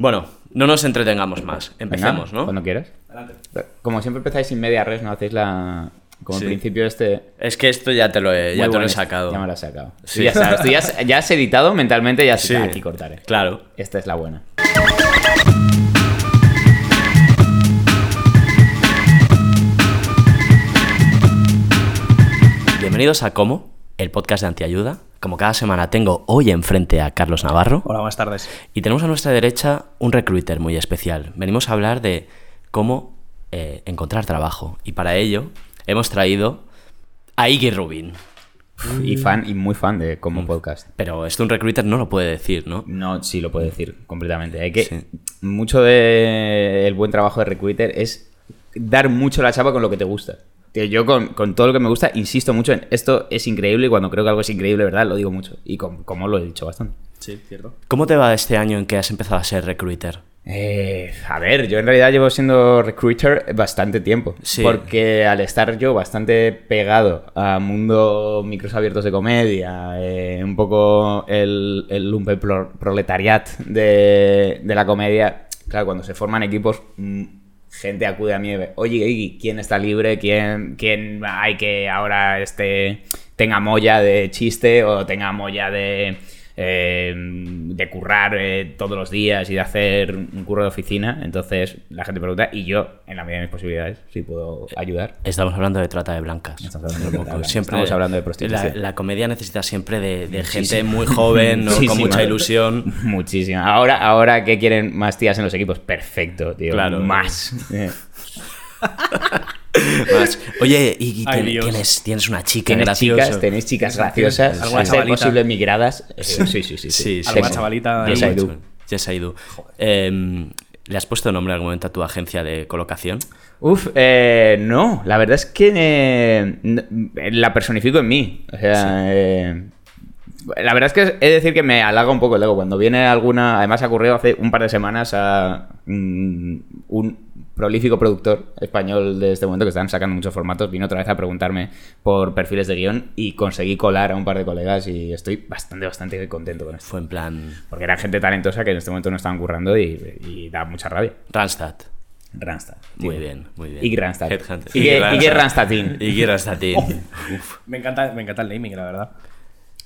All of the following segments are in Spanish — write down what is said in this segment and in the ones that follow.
Bueno, no nos entretengamos más. Empecemos, Venga, ¿no? Cuando quieras. Como siempre empezáis sin media res, no hacéis la. Como Sí. el principio este. Es que esto ya te lo he, ya te lo he sacado. Ya me lo has sacado. Sí. Tú ya sabes, tú ya, has- ya has editado mentalmente, ya sí. aquí cortaré. Claro. Esta es la buena. Bienvenidos a Como, el podcast de Antiayuda. Como cada semana tengo hoy enfrente a Carlos Navarro Hola, buenas tardes. y tenemos a nuestra derecha un recruiter muy especial. Venimos a hablar de cómo eh, encontrar trabajo y para ello hemos traído a Iggy Rubin. Y fan, y muy fan de Mm. como podcast. Pero esto un recruiter no lo puede decir, ¿no? No, sí lo puedo decir completamente. Hay que. Sí. Mucho del buen trabajo de recruiter es dar mucho la chapa con lo que te gusta. Tío, yo con, con todo lo que me gusta insisto mucho en esto es increíble y cuando creo que algo es increíble, ¿verdad? Lo digo mucho. Y con- como lo he dicho bastante. Sí, cierto. ¿Cómo te va este año en que has empezado a ser recruiter? Eh, a ver, yo en realidad llevo siendo recruiter bastante tiempo. Sí. Porque al estar yo bastante pegado a mundo micros abiertos de comedia, eh, un poco el, el lumpenproletariat de, de la comedia, claro, cuando se forman equipos, mm, gente acude a mí y oye, Iggy, ¿quién está libre? ¿Quién, ¿Quién hay que ahora este, tenga molla de chiste o tenga molla de eh, de currar eh, todos los días y de hacer un curro de oficina. Entonces la gente pregunta y yo, en la medida de mis posibilidades, sí puedo ayudar. Estamos hablando de trata de blancas. Estamos hablando de trata de blancas. Siempre, Estamos hablando de prostitución. La, la comedia necesita siempre de, de gente muy joven, ¿no? con Muchísima. mucha ilusión. Muchísimo. Ahora, ahora que quieren más tías en los equipos, perfecto, tío. Claro. Más. Eh, Más. Oye, y, Ay, tienes, tienes una chica ¿Tienes graciosa. chicas? ¿Tenéis chicas graciosas? alguna ¿A ser chavalita? posible migradas? Eh, Sí, sí, sí. sí, Sí, sí. Alguna Sí. chavalita Yes. I do. Yes, I do. ¿Le has puesto nombre en algún momento a tu agencia de colocación? Uf, eh, no, la verdad es que eh, la personifico en mí. O sea, eh, la verdad es que he de decir que me halaga un poco el ego. Cuando viene alguna, además ha ocurrido hace un par de semanas a mm, un prolífico productor español de este momento que están sacando muchos formatos, vino otra vez a preguntarme por perfiles de guion y conseguí colar a un par de colegas y estoy bastante, bastante contento con esto. Fue en plan Porque era gente talentosa que en este momento no estaban currando y, y da mucha rabia. Randstad. Randstad. Muy bien, muy bien. Iggy Randstad. Iggy Randstadín. Iggy Randstadín. Me encanta, me encanta el naming, la verdad.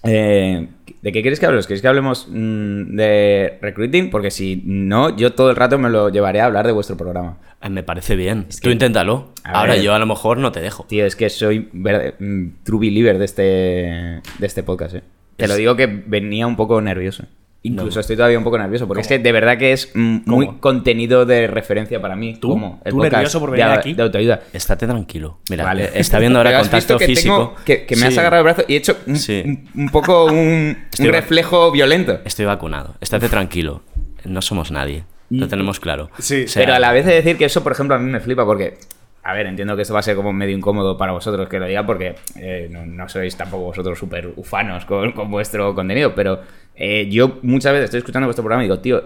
Eh, ¿De qué quieres que hablemos? ¿Quieres que hablemos mm, de recruiting? Porque si no, yo todo el rato me lo llevaré a hablar de vuestro programa. Eh, Me parece bien. Es Tú inténtalo. Ahora ver. yo a lo mejor no te dejo. Tío, es que soy verde- mm, true believer de este, de este podcast, eh. Te lo digo que venía un poco nervioso. Incluso No. estoy todavía un poco nervioso, porque es que de verdad que es muy ¿Cómo? contenido de referencia para mí. ¿Tú? como el ¿Tú nervioso por venir de, aquí? de autoayuda. Estate tranquilo. Mira, Vale. eh, está viendo ahora contacto que físico. tengo- que, que me has agarrado el brazo y he hecho un, Sí. un- un poco un, reflejo violento. Estoy vacunado. Estate tranquilo. No somos nadie. Lo tenemos claro. Sí, O sea, Pero a la vez de decir que eso, por ejemplo, a mí me flipa porque, a ver, entiendo que esto va a ser como medio incómodo para vosotros que lo diga porque eh, no, no sois tampoco vosotros súper ufanos con, con vuestro contenido, pero eh, yo muchas veces estoy escuchando vuestro programa y digo, tío,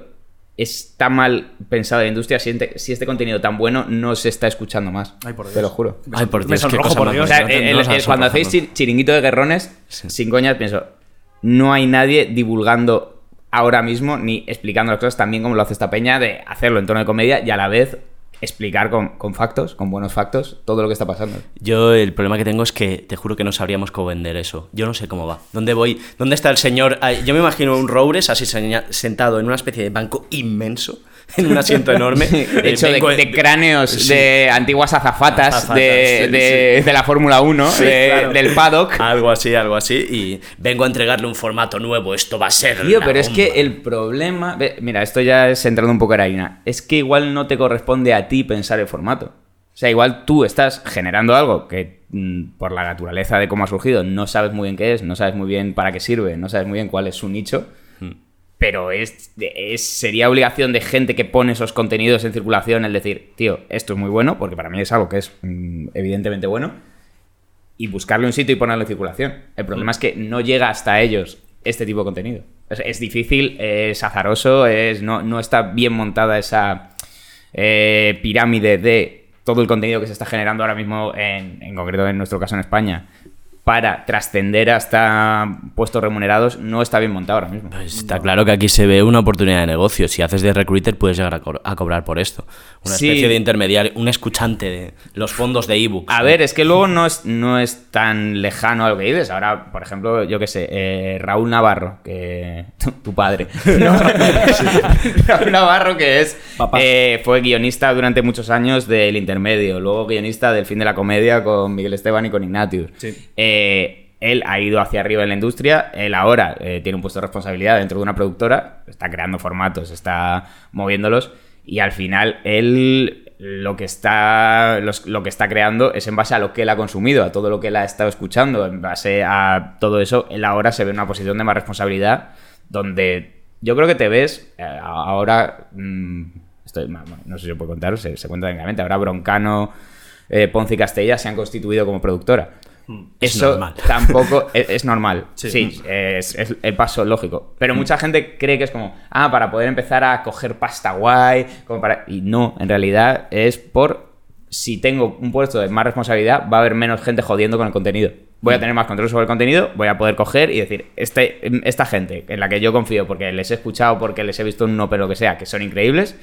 está mal pensada la industria si, ente- si este contenido tan bueno no se está escuchando más. Ay, por Dios. Te lo juro. Ay, por Dios, qué sonrojo, cosa por Dios. O sea, bonita. el- No, el- no, el- cuando hacéis chiringuito de guerrones, Sí. sin coñas, pienso, no hay nadie divulgando ahora mismo ni explicando las cosas tan bien como lo hace esta peña de hacerlo en tono de comedia y a la vez explicar con, con factos, con buenos factos, todo lo que está pasando. Yo el problema que tengo es que te juro que no sabríamos cómo vender eso. Yo no sé cómo va. ¿Dónde voy? ¿Dónde está el señor? Yo me imagino un Roures así sentado en una especie de banco inmenso, en un asiento enorme. eh, Hecho de, cráneos Sí. de antiguas azafatas, Azafatas, de, sí, de- sí. de la Fórmula 1, Sí, de- claro. del paddock. Algo así, algo así. Y vengo a entregarle un formato nuevo. Esto va a ser. Tío, pero es que el problema. Mira, esto ya es entrando un poco en harina. Es que igual no te corresponde a ti pensar el formato. O sea, igual tú estás generando algo que mm, por la naturaleza de cómo ha surgido no sabes muy bien qué es, no sabes muy bien para qué sirve, no sabes muy bien cuál es su nicho. pero es, es- sería obligación de gente que pone esos contenidos en circulación el decir, tío, esto es muy bueno, porque para mí es algo que es mm, evidentemente bueno, y buscarle un sitio y ponerlo en circulación. El problema es que no llega hasta ellos este tipo de contenido. Es, es difícil, es azaroso, es, no, no está bien montada esa eh, pirámide de todo el contenido que se está generando ahora mismo, en, en concreto en nuestro caso en España, para trascender hasta puestos remunerados, no está bien montado ahora mismo. Pues está claro que aquí se ve una oportunidad de negocio. Si haces de recruiter, puedes llegar a, co- a cobrar por esto. Una Sí. especie de intermediario, un escuchante de los fondos de ebooks. A ver, es que luego no es, no es tan lejano a lo que dices. Ahora, por ejemplo, yo qué sé, eh, Raúl Navarro, que. Tu, padre. No. Raúl Navarro, que es. Papá. eh, fue guionista durante muchos años del intermedio. Luego guionista del fin de la comedia con Miguel Esteban y con Ignatius. Sí. Eh, él ha ido hacia arriba en la industria. Él ahora eh, tiene un puesto de responsabilidad dentro de una productora. Está creando formatos, está moviéndolos. Y al final, él lo que está los- lo que está creando es en base a lo que él ha consumido, a todo lo que él ha estado escuchando, en base a todo eso, él ahora se ve en una posición de más responsabilidad donde yo creo que te ves eh, ahora mm, estoy, no sé si se puede contar, se, se cuenta técnicamente, ahora Broncano, eh, Ponce y Castella se han constituido como productora. Es Eso normal. tampoco es, es normal. Sí. Sí, es, es el paso lógico. Pero mucha gente cree que es como, ah, para poder empezar a coger pasta guay, como para... Y no, en realidad es por si tengo un puesto de más responsabilidad, va a haber menos gente jodiendo con el contenido. Voy a tener más control sobre el contenido, voy a poder coger y decir, este, esta gente en la que yo confío porque les he escuchado, porque les he visto un no, pero lo que sea, que son increíbles,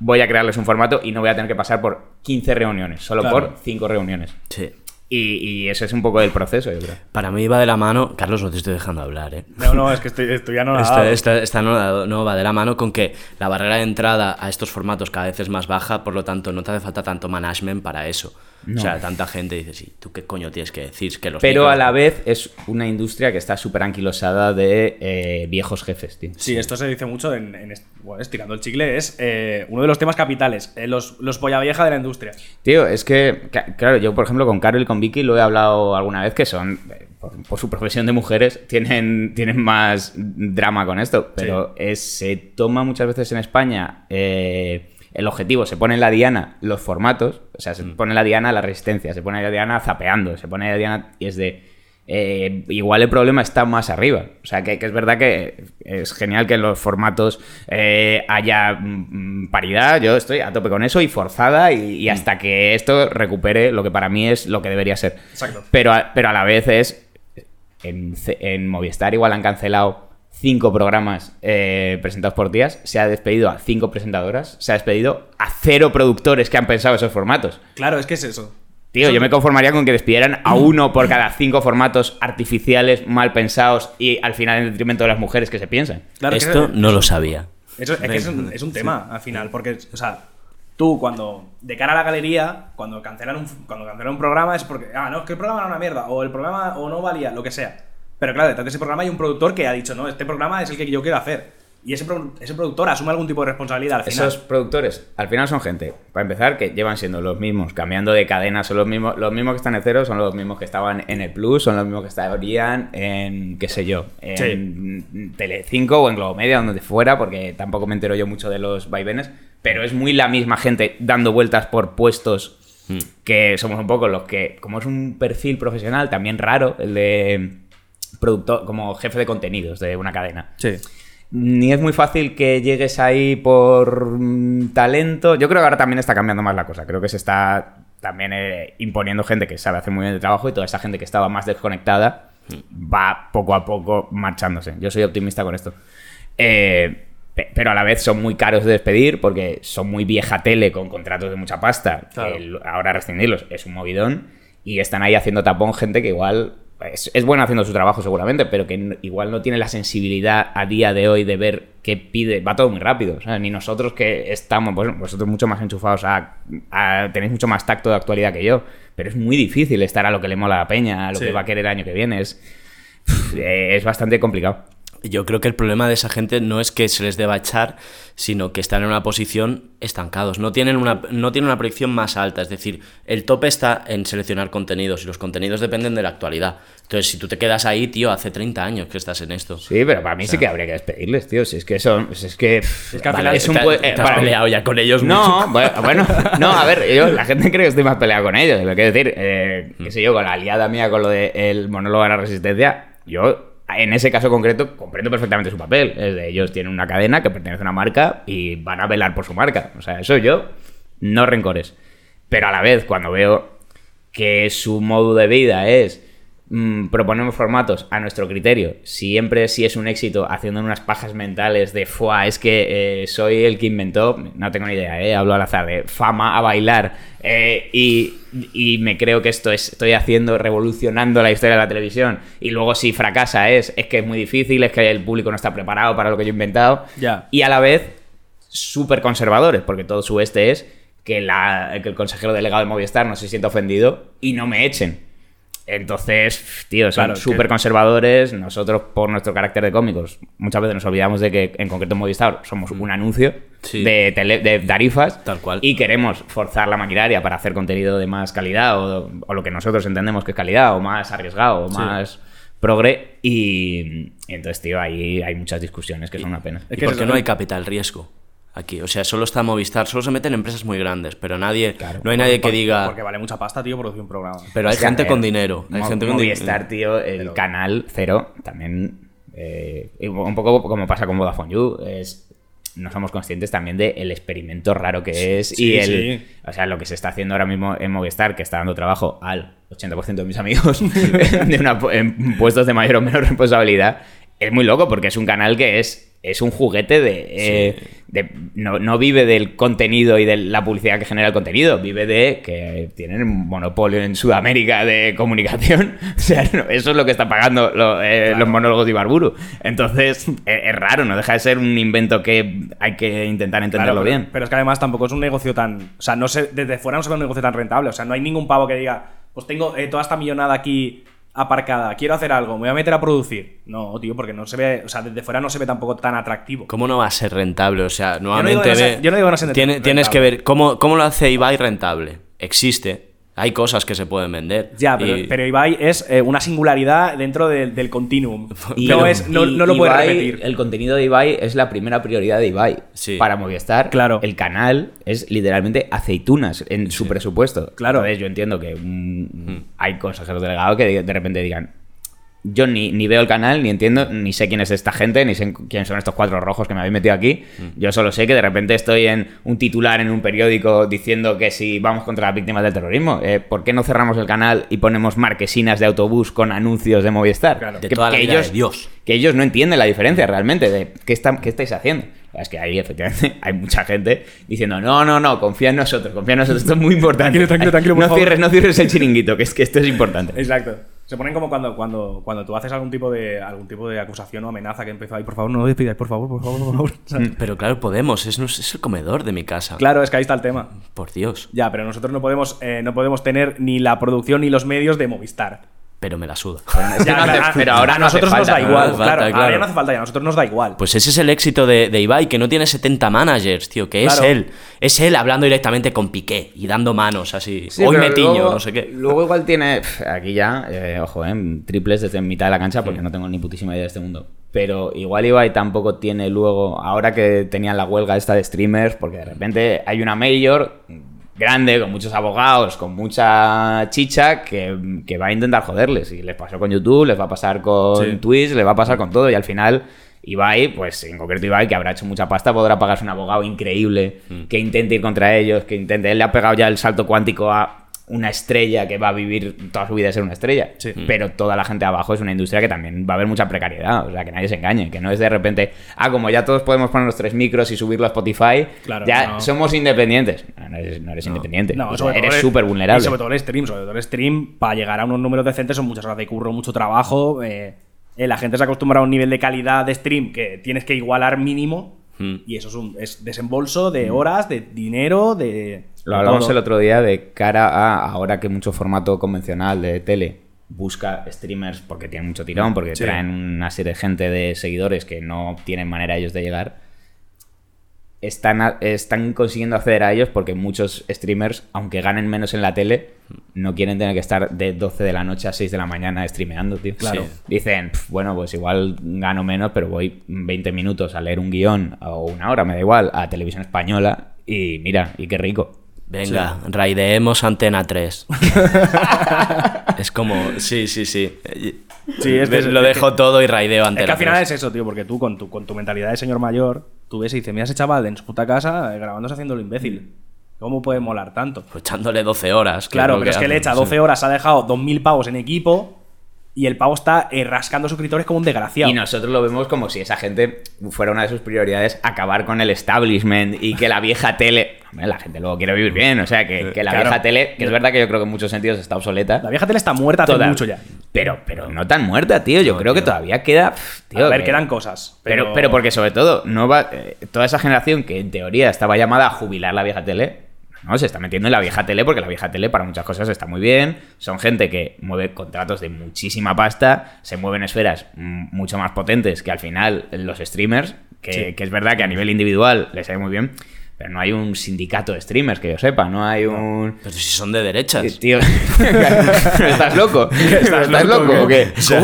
voy a crearles un formato y no voy a tener que pasar por 15 reuniones, solo Claro. por 5 reuniones. Sí. Y, y eso es un poco el proceso, yo creo. Para mí va de la mano. Carlos, no te estoy dejando hablar, ¿eh? No, no, es que estoy, estoy ya no Esta, esta- esta no, no va de la mano con que la barrera de entrada a estos formatos cada vez es más baja, por lo tanto no te hace falta tanto management para eso. O sea, tanta gente dice, sí, ¿tú qué coño tienes que decir? Que los Pero micros- a la vez es una industria que está súper anquilosada de eh, viejos jefes, tío. Sí, esto se dice mucho en, en est- bueno, estirando el chicle, es eh, uno de los temas capitales, eh, los, los polla vieja de la industria. Tío, es que, claro, yo por ejemplo con Carol y con Vicky lo he hablado alguna vez que son, por, por su profesión de mujeres, tienen, tienen más drama con esto, pero es- se toma muchas veces en España eh, el objetivo, se pone en la diana los formatos, o sea, se pone en la diana la resistencia, se pone en la diana zapeando, se pone en la diana y es de... eh, igual el problema está más arriba. O sea, que, que es verdad que es genial que en los formatos eh, haya mm, paridad. Yo estoy a tope con eso y forzada y, y hasta que esto recupere lo que para mí es lo que debería ser. Exacto. Pero a, pero a la vez es. En, en Movistar igual han cancelado cinco programas eh, presentados por días. Se ha despedido a cinco presentadoras. Se ha despedido a cero productores que han pensado esos formatos. Claro, es que es eso. Tío, yo me conformaría con que despidieran a uno por cada cinco formatos artificiales, mal pensados y al final en detrimento de las mujeres que se piensan. Claro, Esto es- no lo sabía. Eso, es que es un, es un tema al final, porque, o sea, tú cuando, de cara a la galería, cuando cancelan un, cuando cancelan un programa es porque, ah, no, es que el programa era una mierda, o el programa o no valía, lo que sea. Pero claro, detrás de ese programa hay un productor que ha dicho, no, este programa es el que yo quiero hacer. Y ese, pro- ese productor asume algún tipo de responsabilidad al final. Esos productores, al final son gente, para empezar, que llevan siendo los mismos, cambiando de cadena, son los mismos, los mismos que están en cero, son los mismos que estaban en el Plus, son los mismos que estarían en, qué sé yo, en Telecinco o en Globomedia, donde fuera, porque tampoco me entero yo mucho de los vaivenes, pero es muy la misma gente dando vueltas por puestos que somos un poco los que, como es un perfil profesional también raro, el de productor, como jefe de contenidos de una cadena. Sí. Ni es muy fácil que llegues ahí por mm, talento. Yo creo que ahora también está cambiando más la cosa. Creo que se está también eh, imponiendo gente que sabe hacer muy bien el trabajo y toda esa gente que estaba más desconectada va poco a poco marchándose. Yo soy optimista con esto. Eh, pe- pero a la vez son muy caros de despedir porque son muy vieja tele con contratos de mucha pasta. Claro. El- ahora rescindirlos es un movidón y están ahí haciendo tapón gente que igual es, es bueno haciendo su trabajo seguramente, pero que igual no tiene la sensibilidad a día de hoy de ver qué pide. Va todo muy rápido. sea, ni nosotros que estamos, pues, vosotros mucho más enchufados a, a- tenéis mucho más tacto de actualidad que yo, pero es muy difícil estar a lo que le mola a la peña, a lo Sí. que va a querer el año que viene. Es, es bastante complicado. Yo creo que el problema de esa gente no es que se les deba echar, sino que están en una posición estancados. No tienen una, no tienen una proyección más alta. Es decir, el tope está en seleccionar contenidos y los contenidos dependen de la actualidad. Entonces, si tú te quedas ahí, tío, hace 30 años que estás en esto. Sí, pero para mí sí que habría que despedirles, tío. Si es que son. si es que. Es que al vale, es un Te- te eh, has para- peleado ya con ellos No, mucho. bueno, bueno, no, a ver, yo- la gente cree que estoy más peleado con ellos. Lo quiero decir, eh, qué sé yo, con la aliada mía con lo del monólogo de la resistencia, yo en ese caso concreto comprendo perfectamente su papel. Es de ellos tienen una cadena que pertenece a una marca y van a velar por su marca. O sea, eso yo, no rencores. Pero a la vez, cuando veo que su modo de vida es mm, proponemos formatos a nuestro criterio, siempre si es un éxito haciendo unas pajas mentales de fuá, es que eh, soy el que inventó, no tengo ni idea, eh, hablo al azar, de fama a bailar eh, y, y me creo que esto es, estoy haciendo, revolucionando la historia de la televisión. Y luego si fracasa es, es que es muy difícil, es que el público no está preparado para lo que yo he inventado. Y a la vez súper conservadores, porque todo su este es que, la, que el consejero delegado de Movistar no se sienta ofendido y no me echen. Entonces, tío, son Claro, es que- súper conservadores. Nosotros, por nuestro carácter de cómicos, muchas veces nos olvidamos de que, en concreto en Movistar, somos un anuncio Sí. de, tele- de tarifas. Tal cual. Y queremos forzar la maquinaria para hacer contenido de más calidad o, o lo que nosotros entendemos que es calidad o más arriesgado o más progre. Y, y entonces, tío, ahí hay muchas discusiones que son una pena. ¿Y que por es- qué no hay capital riesgo aquí? O sea, solo está Movistar, solo se meten empresas muy grandes, pero nadie, no hay nadie que diga... Porque vale mucha pasta, tío, producir un programa. Pero hay gente con dinero. Hay Mo- gente con dinero. Movistar, tío, el canal cero, también. eh, y un poco como pasa con Vodafone You, es. No somos conscientes también del experimento raro que es sí, y el. sí. O sea, lo que se está haciendo ahora mismo en Movistar, que está dando trabajo al 80% de mis amigos de una, en puestos de mayor o menor responsabilidad, es muy loco porque es un canal que es. Es un juguete de. eh, de- no, no vive del contenido y de la publicidad que genera el contenido, vive de que tienen un monopolio en Sudamérica de comunicación. O sea, no, eso es lo que está pagando lo- eh, los monólogos de Ibarburu. Entonces, es, es raro, no deja de ser un invento que hay que intentar entenderlo Claro, pero, bien. pero es que además tampoco es un negocio tan. O sea, no sé, desde fuera no se ve un negocio tan rentable. O sea, no hay ningún pavo que diga, pues tengo eh, toda esta millonada aquí aparcada, quiero hacer algo, me voy a meter a producir. No, tío, porque no se ve. O sea, desde fuera no se ve tampoco tan atractivo. ¿Cómo no va a ser rentable? O sea, nuevamente no ve- yo no digo que no sea tiene- tienes que ver cómo, cómo lo hace Ibai rentable. Existe. Hay cosas que se pueden vender. Ya, pero, Y- pero Ibai es eh, una singularidad dentro del, del continuum. Y- no, es, no, y no lo puede Ibai, repetir. El contenido de Ibai es la primera prioridad de Ibai. Sí. Para Movistar, Claro. el canal es literalmente aceitunas en su presupuesto. Claro. Entonces yo entiendo que mm, hay consejeros delegados que de, de repente digan. Yo ni, ni veo el canal, ni entiendo, ni sé quién es esta gente, ni sé quién son estos cuatro rojos que me habéis metido aquí. Yo solo sé que de repente estoy en un titular en un periódico diciendo que si vamos contra las víctimas del terrorismo, eh, ¿por qué no cerramos el canal y ponemos marquesinas de autobús con anuncios de Movistar? Claro. De toda la vida de Dios. que ellos no entienden la diferencia realmente de qué, están, qué estáis haciendo. Es que ahí, efectivamente, hay mucha gente diciendo, no, no, no, confía en nosotros, confía en nosotros, esto es muy importante. Tranquilo, tranquilo, tranquilo, por no favor. cierres, no cierres el chiringuito, que es que esto es importante. Exacto. Se ponen como cuando, cuando, cuando tú haces algún tipo de algún tipo de acusación o amenaza que empezó ahí, por favor, no lo despidáis, por favor, por favor, por favor. ¿Sabes? Pero claro, podemos. Es, es el comedor de mi casa. Claro, es que ahí está el tema. Por Dios. Ya, pero nosotros no podemos, eh, no podemos tener ni la producción ni los medios de Movistar. Pero me la suda. Ya, no hace- pero ahora a no nosotros nos da ¿no? igual. No hace falta, claro, ahora claro. no hace falta, ya a nosotros nos da igual. Pues ese es el éxito de, de Ibai, que no tiene 70 managers, tío, que es él. Es él hablando directamente con Piqué y dando manos así. Sí, Hoy pero me tiño, luego- no sé qué. Luego igual tiene, aquí ya, eh, ojo, eh, triples desde mitad de la cancha porque no tengo ni putísima idea de este mundo. Pero igual Ibai tampoco tiene luego, ahora que tenían la huelga esta de streamers, porque de repente hay una mayor grande, con muchos abogados, con mucha chicha, que, que va a intentar joderles. Y les pasó con YouTube, les va a pasar con Sí. Twitch, les va a pasar con todo. Y al final, Ibai, pues en concreto Ibai, que habrá hecho mucha pasta, podrá pagarse un abogado increíble Mm. que intente ir contra ellos, que intente. Él le ha pegado ya el salto cuántico a una estrella que va a vivir toda su vida de ser una estrella. Sí. Pero toda la gente abajo es una industria que también va a haber mucha precariedad. O sea, que nadie se engañe. Que no es de repente, ah, como ya todos podemos poner los tres micros y subirlo a Spotify, Claro, ya no. somos independientes. No, no eres, no eres independiente. No, O sea, eres súper Y vulnerable. sobre todo el stream, sobre todo el stream, para llegar a unos números decentes son muchas horas de curro, mucho trabajo. eh, eh, la gente se acostumbra a un nivel de calidad de stream que tienes que igualar mínimo. Hmm. Y eso es, un, es desembolso de horas, de dinero, de. Lo hablamos todo. el otro día de cara a ahora que mucho formato convencional de tele busca streamers porque tienen mucho tirón, porque traen una serie de gente de seguidores que no tienen manera ellos de llegar están, están consiguiendo acceder a ellos porque muchos streamers, aunque ganen menos en la tele, no quieren tener que estar de 12 de la noche a 6 de la mañana streameando, tío. Claro. Sí. Dicen, "Pf, bueno, pues igual gano menos, pero voy 20 minutos a leer un guion o una hora, me da igual, a televisión española y mira, y qué rico. Venga, raideemos Antena 3. es como, sí, sí, sí. Sí, es que- lo es dejo todo y raideo Es Antena que al final 3. es eso, tío, porque tú con tu, con tu mentalidad de señor mayor, tú ves y dices, mira ese chaval en su puta casa eh, grabándose haciendo lo imbécil. ¿Cómo puede molar tanto? Pues echándole 12 horas. Claro, pero es que le echa sí. 12 horas, ha dejado 2.000 pavos en equipo y el pavo está eh, rascando suscriptores como un desgraciado. Y nosotros lo vemos como si esa gente fuera una de sus prioridades acabar con el establishment y que la vieja tele. Hombre, la gente luego quiere vivir bien, o sea, que, que la Claro. vieja tele, que es verdad que yo creo que en muchos sentidos está obsoleta. La vieja tele está muerta hace toda- mucho ya. Pero, pero no tan muerta, tío. Yo creo que todavía queda. tío, a ver, que- quedan cosas. Pero, Pero, pero porque sobre todo, no va, eh, toda esa generación que en teoría estaba llamada a jubilar la vieja tele, no, se está metiendo en la vieja tele porque la vieja tele para muchas cosas está muy bien. Son gente que mueve contratos de muchísima pasta, se mueven esferas mucho más potentes que al final los streamers, que, Sí. que es verdad que a nivel individual les sale muy bien, pero no hay un sindicato de streamers que yo sepa, no hay un... Pero si son de derechas. Eh, Tío, ¿estás loco? ¿Estás, loco, o qué? O sea,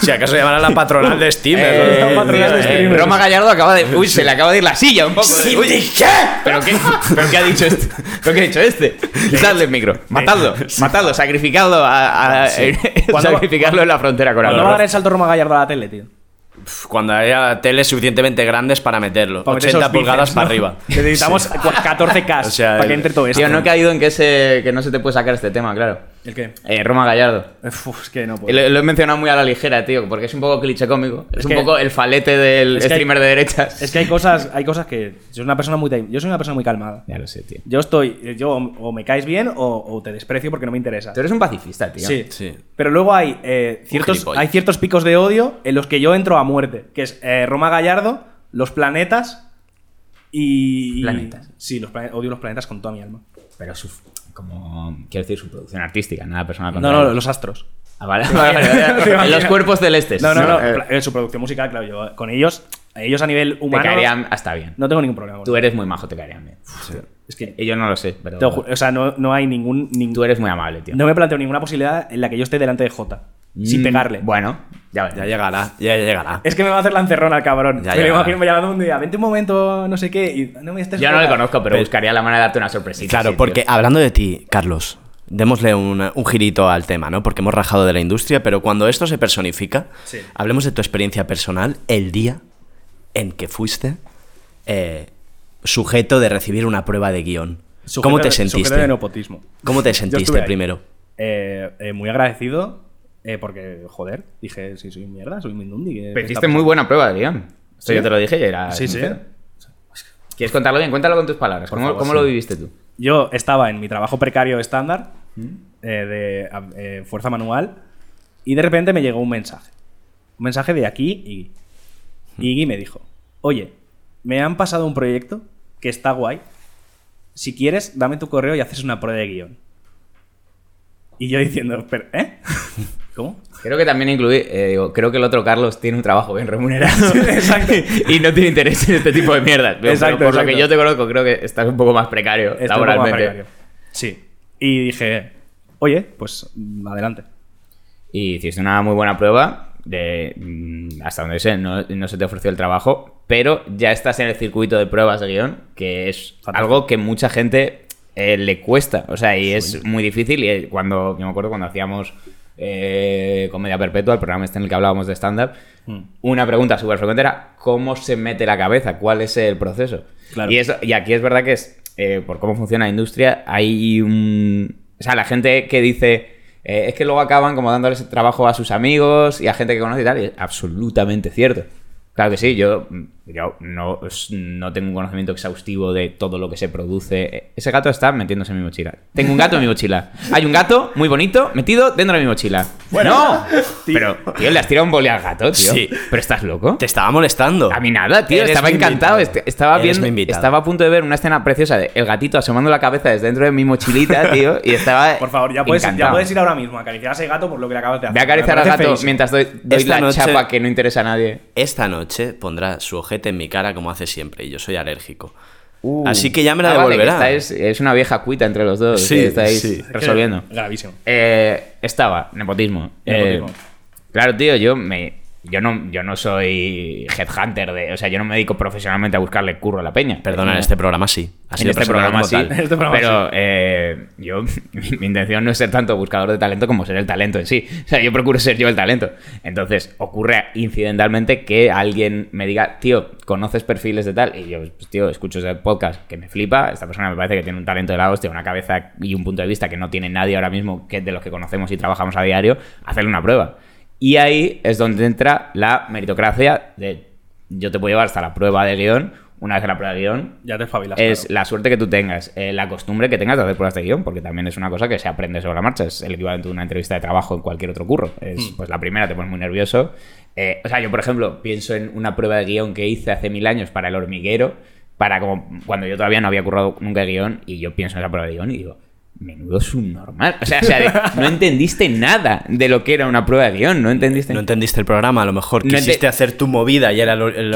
si acaso llaman a la patronal de Steam. Eh, patronales de eh, streamers. Roma Gallardo acaba de. Uy, se le acaba de ir la silla un poco. de- Uy, ¿qué? ¿Pero qué? ¿Pero qué ha dicho este? ¿Pero qué ha dicho este? Quitarle el micro. Matadlo. Matadlo. Sacrificadlo. A, a- ¿Cuándo va- sacrificarlo en la frontera con ¿Cuándo va a dar el salto Roma Gallardo a la tele, tío? Cuando haya teles suficientemente grandes para meterlo. Para meter 80 esos pulgadas bíceps, para ¿no? arriba. Necesitamos 14K O sea, para que entre todo esto. Tío, no he caído en que, ese, que no se te puede sacar este tema, claro. ¿El qué? Eh, Roma Gallardo. Uf, es que no puedo. Lo, lo he mencionado muy a la ligera, tío, porque es un poco cliché cómico. Es, Es un que- poco el falete del es que hay- streamer de derechas. Es que hay cosas, hay cosas que. Yo soy una persona muy. Yo soy una persona muy calmada. Ya lo sé, tío. Yo estoy. Yo o me caes bien o, o te desprecio porque no me interesa. Tú eres un pacifista, tío. Sí. Sí. Pero luego hay, eh, ciertos, hay ciertos picos de odio en los que yo entro a muerte. Que es eh, Roma Gallardo, los planetas y. y- ¿Planetas? Sí, los plane- odio los planetas con toda mi alma. Pero su. Como. Quiero decir, su producción artística, nada personal No, no, los astros. Ah, vale. Los cuerpos celestes. No, no, no. Eh, eh, su producción musical, claro, yo con ellos, ellos a nivel Te humano. caerían hasta bien. No tengo ningún problema. con Tú eres muy majo, te caerían bien. Es que. Y yo no lo sé, pero. te o sea, no, no hay ningún. ningún- Tú eres muy amable, tío. No me planteo ninguna posibilidad en la que yo esté delante de Jota. Sin Mm, pegarle. Bueno, ya llegará, ya llegará. Es que me va a hacer la encerrona el cabrón. Ya me lo imagino me llamando un día, vente un momento, no sé qué, y no me estés Yo no le Jota". conozco, pero, buscaría la manera de darte una sorpresita. Claro, sí, tío. porque hablando de ti, Carlos, démosle un, un girito al tema, ¿no? Porque hemos rajado de la industria, pero cuando esto se personifica, Sí. hablemos de tu experiencia personal el día en que fuiste eh, sujeto de recibir una prueba de guion. Sujeto ¿Cómo te Sujeto de sentiste? nepotismo. ¿Cómo te sentiste primero? Eh, eh, muy agradecido, eh, porque, joder, dije, sí, soy mierda, soy Mindundi. ¿qué- Pero hiciste muy buena prueba de guion. Esto ¿Sí? yo te lo dije y era. Sí, sí. ¿Quieres contarlo bien? Cuéntalo con tus palabras. Por ¿Cómo, favor, cómo sí. lo viviste tú? Yo estaba en mi trabajo precario estándar, ¿Mm? eh, de eh, fuerza manual, y de repente me llegó un mensaje. Un mensaje de aquí, Iggy. ¿Mm? Iggy me dijo, oye, me han pasado un proyecto que está guay. Si quieres, dame tu correo y haces una prueba de guion. Y yo diciendo, pero, ¿eh? ¿Cómo? Creo que también incluí. eh, digo, creo que el otro Carlos tiene un trabajo bien remunerado. Exacto. y no tiene interés en este tipo de mierdas. Pero Exacto, por lo que yo te conozco, creo que estás un poco más precario Estoy más laboralmente. precario. Sí. Y dije, oye, pues adelante. Y hiciste una muy buena prueba. De, mm, hasta donde sé, no, no se te ofreció el trabajo, pero ya estás en el circuito de pruebas de guion, que es Fantástico. algo que mucha gente eh, le cuesta. O sea, y es muy difícil. Y eh, cuando, yo me acuerdo cuando hacíamos eh, Comedia Perpetua, el programa este en el que hablábamos de stand-up, Mm. una pregunta súper frecuente era ¿cómo se mete la cabeza? ¿Cuál es el proceso? Claro. Y, eso, y aquí es verdad que es, eh, por cómo funciona la industria, hay un... O sea, la gente que dice... eh, es que luego acaban como dándoles trabajo a sus amigos y a gente que conoce y tal, y es absolutamente cierto. Claro que sí, yo yo no, no tengo un conocimiento exhaustivo de todo lo que se produce. Ese gato está metiéndose en mi mochila. Tengo un gato en mi mochila. Hay un gato muy bonito metido dentro de mi mochila. ¡No! Pero, tío, le has tirado un boli al gato, tío. Sí. ¿Pero estás loco? Te estaba molestando. A mí nada, tío. Eres estaba encantado. invitado. Est- Estaba Eres viendo. Estaba a punto de ver una escena preciosa de el gatito asomando la cabeza desde dentro de mi mochilita, tío. Y estaba. Por favor, ya puedes, ya puedes ir ahora mismo a acariciar a ese gato por lo que le acabas de hacer. Voy a acariciar Me al gato feísimo. mientras doy, la noche- chapa que no interesa a nadie. Esta noche pondrá su ojete en mi cara como hace siempre y yo soy alérgico. Uh. Así que ya me la Ah, vale, devolverá. estáis- es una vieja cuita entre los dos. Sí, que estáis sí. resolviendo. Gravísimo. Eh, estaba, nepotismo. Nepotismo. Eh, claro, tío, yo me. Yo no, yo no soy headhunter de. O sea, yo no me dedico profesionalmente a buscarle curro a la peña. Perdona, en este programa sí. Ha en este programa sí. tal. En este programa pero eh, yo, mi, mi intención no es ser tanto buscador de talento como ser el talento en sí. O sea, yo procuro ser yo el talento. Entonces, ocurre incidentalmente que alguien me diga, tío, ¿conoces perfiles de tal? Y yo, pues, tío, escucho ese podcast que me flipa. Esta persona me parece que tiene un talento de la hostia, una cabeza y un punto de vista que no tiene nadie ahora mismo que de los que conocemos y trabajamos a diario. Hacerle una prueba. Y ahí es donde entra la meritocracia de yo te puedo llevar hasta la prueba de guion. Una vez en la prueba de guion, Ya te es claro. la suerte que tú tengas, eh, la costumbre que tengas de hacer pruebas de guion, porque también es una cosa que se aprende sobre la marcha. Es el equivalente de una entrevista de trabajo en cualquier otro curro. Es, Hmm. Pues la primera te pones muy nervioso. Eh, o sea, yo, por ejemplo, pienso en una prueba de guion que hice hace mil años para El Hormiguero, para como cuando yo todavía no había currado nunca de guion, y yo pienso en esa prueba de guion y digo, menudo subnormal. O sea, o sea, de- no entendiste nada de lo que era una prueba de guion, no entendiste No entendiste el programa, a lo mejor No quisiste hacer tu movida y era el, el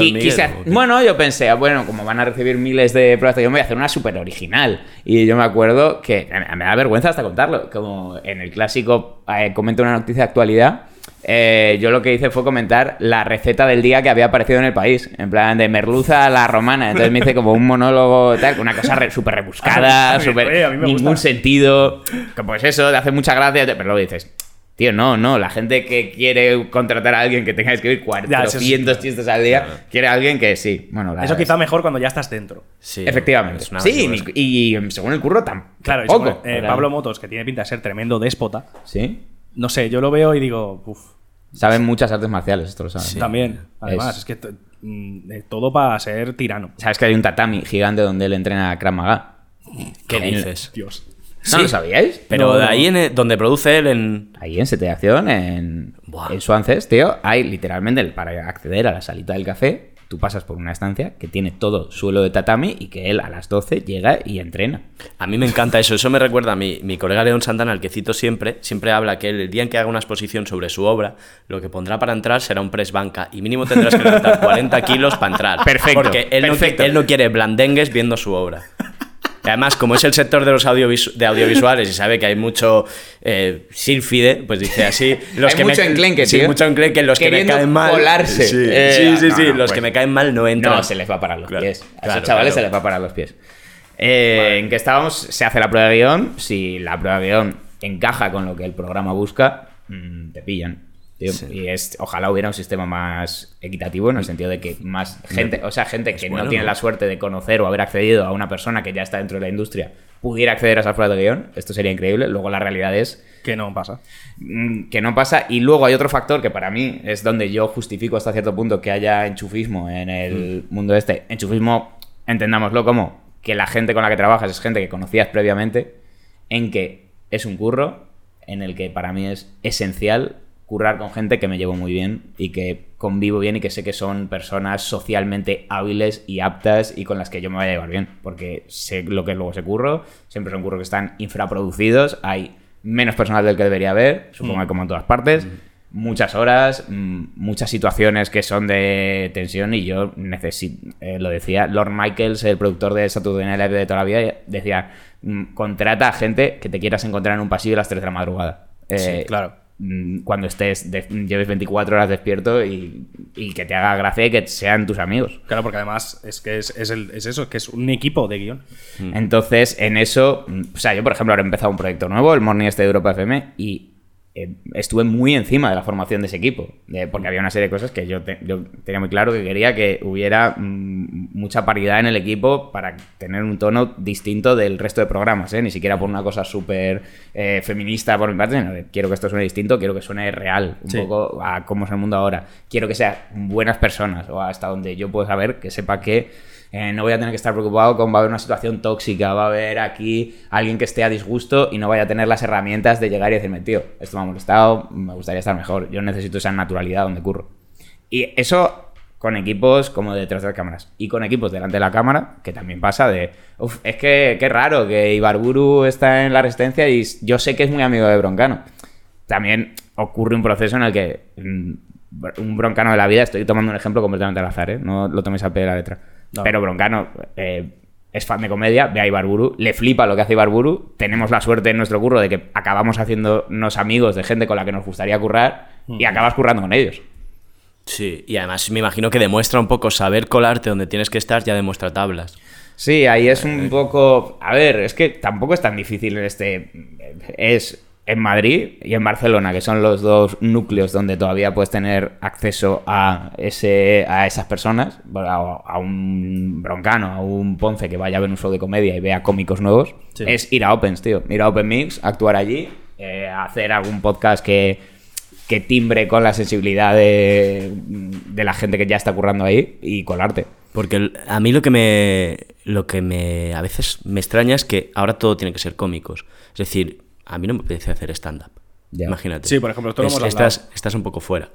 bueno, yo pensé, ah, bueno, como van a recibir miles de pruebas, yo me voy a hacer una súper original. Y yo me acuerdo que me me da vergüenza hasta contarlo. Como en el clásico eh, comento una noticia de actualidad. Eh, yo lo que hice fue comentar la receta del día que había aparecido en el país. En plan, de merluza a la romana. Entonces me hice como un monólogo, tal, una cosa re- súper rebuscada, súper. ningún gusta. sentido. Que pues eso, de hace mucha gracia. Pero luego dices. Tío, no, no, la gente que quiere contratar a alguien que tenga que escribir Ya, eso sí, 400 chistes al día, quiere a alguien que sí. Bueno, la- Eso quizá mejor cuando ya estás dentro. Sí, Efectivamente. sí, y, según el curro tampoco. Claro, según, eh, Pablo Motos, que tiene pinta de ser tremendo déspota, Sí. No sé, yo lo veo y digo, uff, Saben muchas artes marciales, esto lo saben. también. Además, es, que mm, eh, todo para ser tirano. ¿Sabes que hay un tatami gigante donde él entrena a Krav Maga? ¿Qué En- dices? Dios. ¿No Sí. lo sabíais? Pero No, ahí en el- donde produce él en... Ahí en Sete de Acción, en, en Suances, tío, hay literalmente el- para acceder a la salita del café, tú pasas por una estancia que tiene todo suelo de tatami y que él a las 12 llega y entrena. A mí me encanta eso. Eso me recuerda a mi, mi colega León Santana, al que cito siempre. Siempre habla que él, el día en que haga una exposición sobre su obra, lo que pondrá para entrar será un press banca. Y mínimo tendrás que levantar 40 kilos para entrar. Perfecto, Porque él, perfecto. No, él no quiere blandengues viendo su obra. Además, como es el sector de los audiovisu- de audiovisuales y sabe que hay mucho eh, sílfide, pues dice así. Los Hay que mucho me, enclenque, sí, tío. mucho enclenque. Los que me caen mal. colarse. Sí, Eh, sí, sí. no, sí, no, los pues- que me caen mal no entran. No, se les va a parar los Claro, pies. A claro, esos chavales claro. se les va a parar los pies. Eh, En que estábamos, se hace la prueba de guion. Si la prueba de guion encaja con lo que el programa busca, mm, te pillan. Y es, ojalá hubiera un sistema más equitativo en el sentido de que más gente, o sea, gente que bueno, no tiene ¿no? la suerte de conocer o haber accedido a una persona que ya está dentro de la industria pudiera acceder a esas pruebas de guion. Esto sería increíble. Luego la realidad es Que no pasa. Mm, que no pasa. Y luego hay otro factor que para mí es donde yo justifico hasta cierto punto que haya enchufismo en el mundo este. Enchufismo, entendámoslo como que la gente con la que trabajas es gente que conocías previamente, en que es un curro en el que para mí es esencial currar con gente que me llevo muy bien y que convivo bien y que sé que son personas socialmente hábiles y aptas y con las que yo me voy a llevar bien. Porque sé lo que luego se curro, siempre son curros que están infraproducidos, hay menos personal del que debería haber, supongo que como en todas partes, muchas horas, mm, muchas situaciones que son de tensión y yo necesito, eh, lo decía Lord Michaels, el productor de Saturday Night Live de toda la vida, decía, mm, contrata a gente que te quieras encontrar en un pasillo a las 3 de la madrugada. Eh, claro. Mm, Cuando estés, de- lleves 24 horas despierto y, y que te haga gracia y que sean tus amigos. Claro, porque además es que es, es el- es eso, que es un equipo de guion. Entonces, en eso, mm, o sea, yo por ejemplo ahora he empezado un proyecto nuevo, el Morning este de Europa FM, y eh, estuve muy encima de la formación de ese equipo, de- porque había una serie de cosas que yo, te- yo tenía muy claro que quería que hubiera mm, mucha paridad en el equipo para tener un tono distinto del resto de programas, ¿eh? ni siquiera por una cosa súper eh, feminista por mi parte, sino quiero que esto suene distinto, quiero que suene real, un Sí. poco a cómo es el mundo ahora, quiero que sean buenas personas o hasta donde yo puedo saber que sepa que eh, no voy a tener que estar preocupado con va a haber una situación tóxica, va a haber aquí alguien que esté a disgusto y no vaya a tener las herramientas de llegar y decirme, tío, esto me ha molestado, me gustaría estar mejor, yo necesito esa naturalidad donde curro. Y eso con equipos como detrás de las cámaras y con equipos delante de la cámara, que también pasa de, uff, es que qué raro que Ibarburu está en la resistencia y yo sé que es muy amigo de Broncano. También ocurre un proceso en el que mm, un broncano de la vida, estoy tomando un ejemplo completamente al azar, ¿eh? no lo toméis a pie de la letra. No. Pero broncano eh, es fan de comedia, ve a Ibarburu, le flipa lo que hace Ibarburu, tenemos la suerte en nuestro curro de que acabamos haciéndonos amigos de gente con la que nos gustaría currar y acabas currando con ellos. Sí, y además me imagino que demuestra un poco saber colarte donde tienes que estar, ya demuestra tablas. Sí, ahí es Eh. un poco. A ver, es que tampoco es tan difícil en este. Es en Madrid y en Barcelona, que son los dos núcleos donde todavía puedes tener acceso a ese a esas personas, a, a un broncano, a un Ponce que vaya a ver un show de comedia y vea cómicos nuevos, Sí. es ir a Opens, tío. Ir a Open Mix, actuar allí, eh, hacer algún podcast que, que timbre con la sensibilidad de, de la gente que ya está currando ahí y colarte. Porque a mí lo que me lo que me a veces me extraña es que ahora todo tiene que ser cómicos. Es decir, a mí no me apetece hacer stand-up. Imagínate. Sí, por ejemplo, esto lo Es- hemos estás, estás un poco fuera.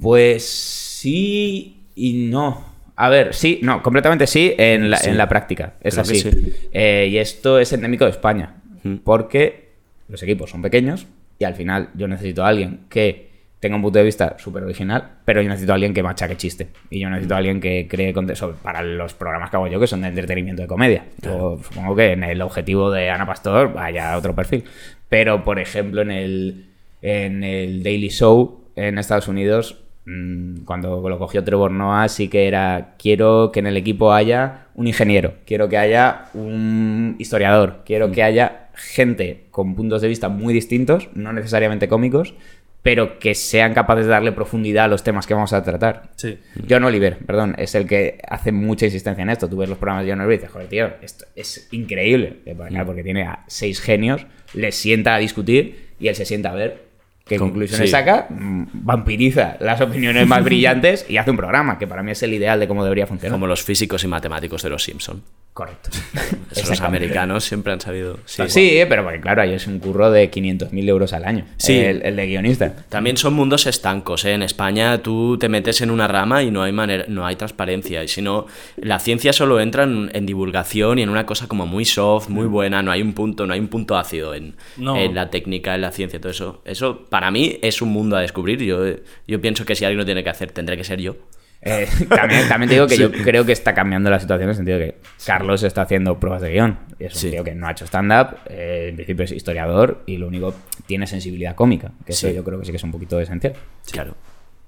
Pues sí y no. A ver, sí, no, completamente sí en la, Sí. en la práctica. Es Creo así. sí. Eh, y esto es endémico de España. Porque los equipos son pequeños y al final yo necesito a alguien que tenga un punto de vista súper original, pero yo necesito a alguien que machaque chiste. Y yo necesito a alguien que cree contenido para los programas que hago yo, que son de entretenimiento de comedia. Yo supongo que en el objetivo de Ana Pastor vaya otro perfil. Pero, por ejemplo, en el, en el Daily Show en Estados Unidos, mm, cuando lo cogió Trevor Noah, sí que era, quiero que en el equipo haya un ingeniero, quiero que haya un historiador, quiero que haya gente con puntos de vista muy distintos, no necesariamente cómicos, pero que sean capaces de darle profundidad a los temas que vamos a tratar. Sí. John Oliver, perdón, es el que hace mucha insistencia en esto. Tú ves los programas de John Oliver y dices, joder, tío, esto es increíble. Claro, Porque tiene a seis genios, les sienta a discutir y él se sienta a ver qué Con- conclusiones sí. saca, mm, vampiriza las opiniones más brillantes y hace un programa, que para mí es el ideal de cómo debería funcionar. Como los físicos y matemáticos de los Simpson. Correcto. Los americanos siempre han sabido. Sí, Sí, eh, pero porque claro, ahí es un curro de 500.000 euros al año. Sí. El, el de guionista. También son mundos estancos, ¿eh? En España tú te metes en una rama y no hay manera, no hay transparencia. Y si no, la ciencia solo entra en, en divulgación y en una cosa como muy soft, muy buena, no hay un punto, no hay un punto ácido en, No. en la técnica, en la ciencia, todo eso. Eso para mí es un mundo a descubrir. Yo, yo pienso que si alguien lo tiene que hacer, tendré que ser yo. Eh, también, también te digo que yo creo que está cambiando la situación en el sentido de que Carlos está haciendo pruebas de guion. Es un Sí. tío que no ha hecho stand-up, eh, en principio es historiador y lo único tiene sensibilidad cómica, que eso Sí. yo creo que sí que es un poquito esencial. Claro.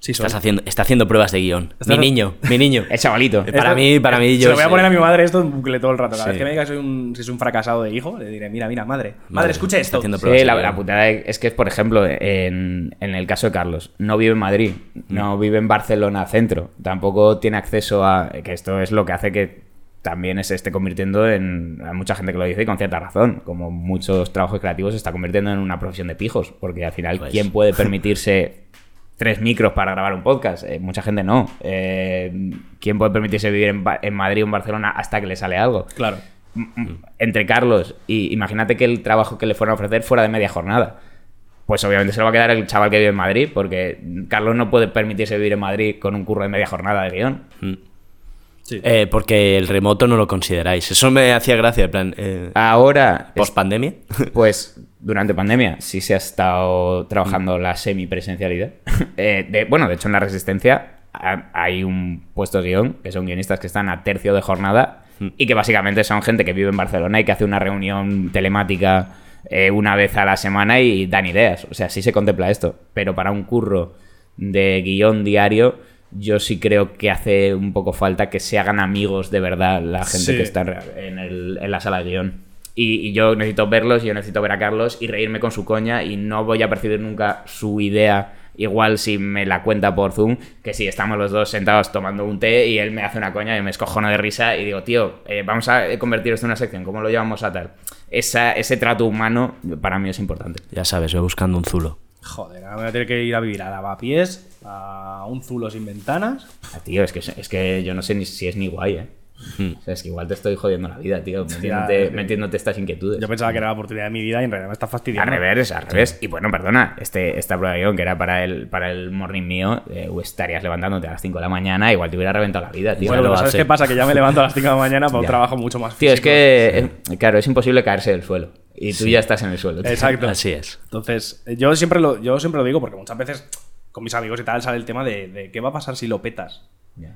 Sí, Estás haciendo, está haciendo pruebas de guion. Está- Mi niño, mi niño. El chavalito. Eh, Para mí, para mí, Se yo. lo voy a poner a mi madre esto en bucle todo el rato. Cada Sí. vez que me diga que soy un, si soy un fracasado de hijo, le diré, mira, mira, madre. Madre, Madre, escucha esto. haciendo pruebas la, la putada es que, por ejemplo, en, en el caso de Carlos, no vive en Madrid, no vive en Barcelona centro, tampoco tiene acceso a. que esto es lo que hace que también se esté convirtiendo en. Hay mucha gente que lo dice y con cierta razón, como muchos trabajos creativos se está convirtiendo en una profesión de pijos, porque al final, Pues. ¿quién puede permitirse tres micros para grabar un podcast? Eh, mucha gente no. Eh, ¿Quién puede permitirse vivir en, Madrid o en Barcelona hasta que le sale algo? Claro. entre Carlos y imagínate que el trabajo que le fueran a ofrecer fuera de media jornada. Pues obviamente se lo va a quedar el chaval que vive en Madrid, porque Carlos no puede permitirse vivir en Madrid con un curro de media jornada de guion. Sí. Eh, porque el remoto no lo consideráis. Eso me hacía gracia, en plan. Eh, Ahora, ¿Post pandemia? pues durante pandemia sí se ha estado trabajando la semipresencialidad. Eh, de, bueno, de hecho en la Resistencia ha- hay un puesto de guion, que son guionistas que están a tercio de jornada y que básicamente son gente que vive en Barcelona y que hace una reunión telemática eh, una vez a la semana y dan ideas. O sea, sí se contempla esto. Pero para un curro de guion diario, yo sí creo que hace un poco falta que se hagan amigos de verdad la gente Sí. que está en, el- en la sala de guion. Y, y yo necesito verlos, y yo necesito ver a Carlos y reírme con su coña y no voy a percibir nunca su idea igual si me la cuenta por Zoom que si estamos los dos sentados tomando un té y él me hace una coña y me escojono de risa y digo, tío, eh, vamos a convertir esto en una sección, ¿cómo lo llevamos a tal? Esa, ese trato humano para mí es importante. Ya sabes, voy buscando un zulo. Joder, ahora voy a tener que ir a vivir a lavapiés, a un zulo sin ventanas. Ah, tío, es que, es que yo no sé ni si es ni guay, ¿eh? Hmm. O sea, es que igual te estoy jodiendo la vida, tío, metiéndote, que- metiéndote estas inquietudes. Yo pensaba que era la oportunidad de mi vida y en realidad me está Al fastidiando. revés, al revés. Y bueno, perdona, este, esta prueba de guion que era para el, para el morning mío, eh, estarías levantándote a las 5 de la mañana, igual te hubiera reventado la vida, tío. Bueno, pero ¿sabes qué pasa? Que ya me levanto a las 5 de la mañana para un trabajo mucho más Tío, es físico. que, eh, claro, es imposible caerse del suelo. Y tú ya estás en el suelo. tío. Exacto. Así es. Entonces, eh, yo siempre, lo, yo siempre lo digo porque muchas veces con mis amigos y tal sale el tema de, de qué va a pasar si lo petas.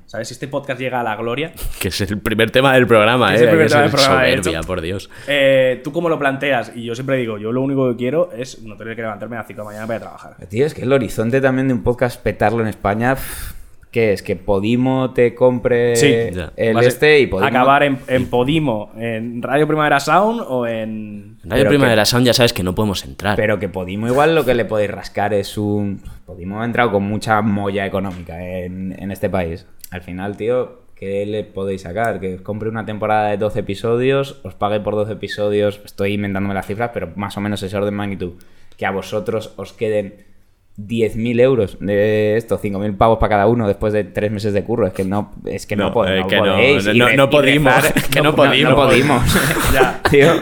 ¿Sabes? Si este podcast llega a la gloria, Que es el primer tema del programa, Es ¿eh? el primer tema del programa, de soberbia, hecho. por Dios. eh, ¿tú cómo lo planteas? Y yo siempre digo, yo lo único que quiero es no tener que levantarme a las 5 de la mañana para ir a trabajar. Tío, es que el horizonte también de un podcast petarlo en España. pff, ¿Qué es? Que Podimo te compre Sí, el este y Podimo. Acabar en, en Podimo, en Radio Primavera Sound o en... Radio Pero Primavera que- Sound ya sabes que no podemos entrar. Pero que Podimo igual lo que le podéis rascar es un... Podimo ha entrado con mucha molla económica en, en este país. Al final, tío, ¿qué le podéis sacar? Que compre una temporada de 12 episodios, os pague por 12 episodios, estoy inventándome las cifras, pero más o menos ese orden de magnitud. Que a vosotros os queden 10.000 euros de esto, 5.000 pavos para cada uno después de tres meses de curro. Es que no, es que no, No, eh, no que no, podéis. no, podimos, que no No, podimos. no podimos. Ya. Tío,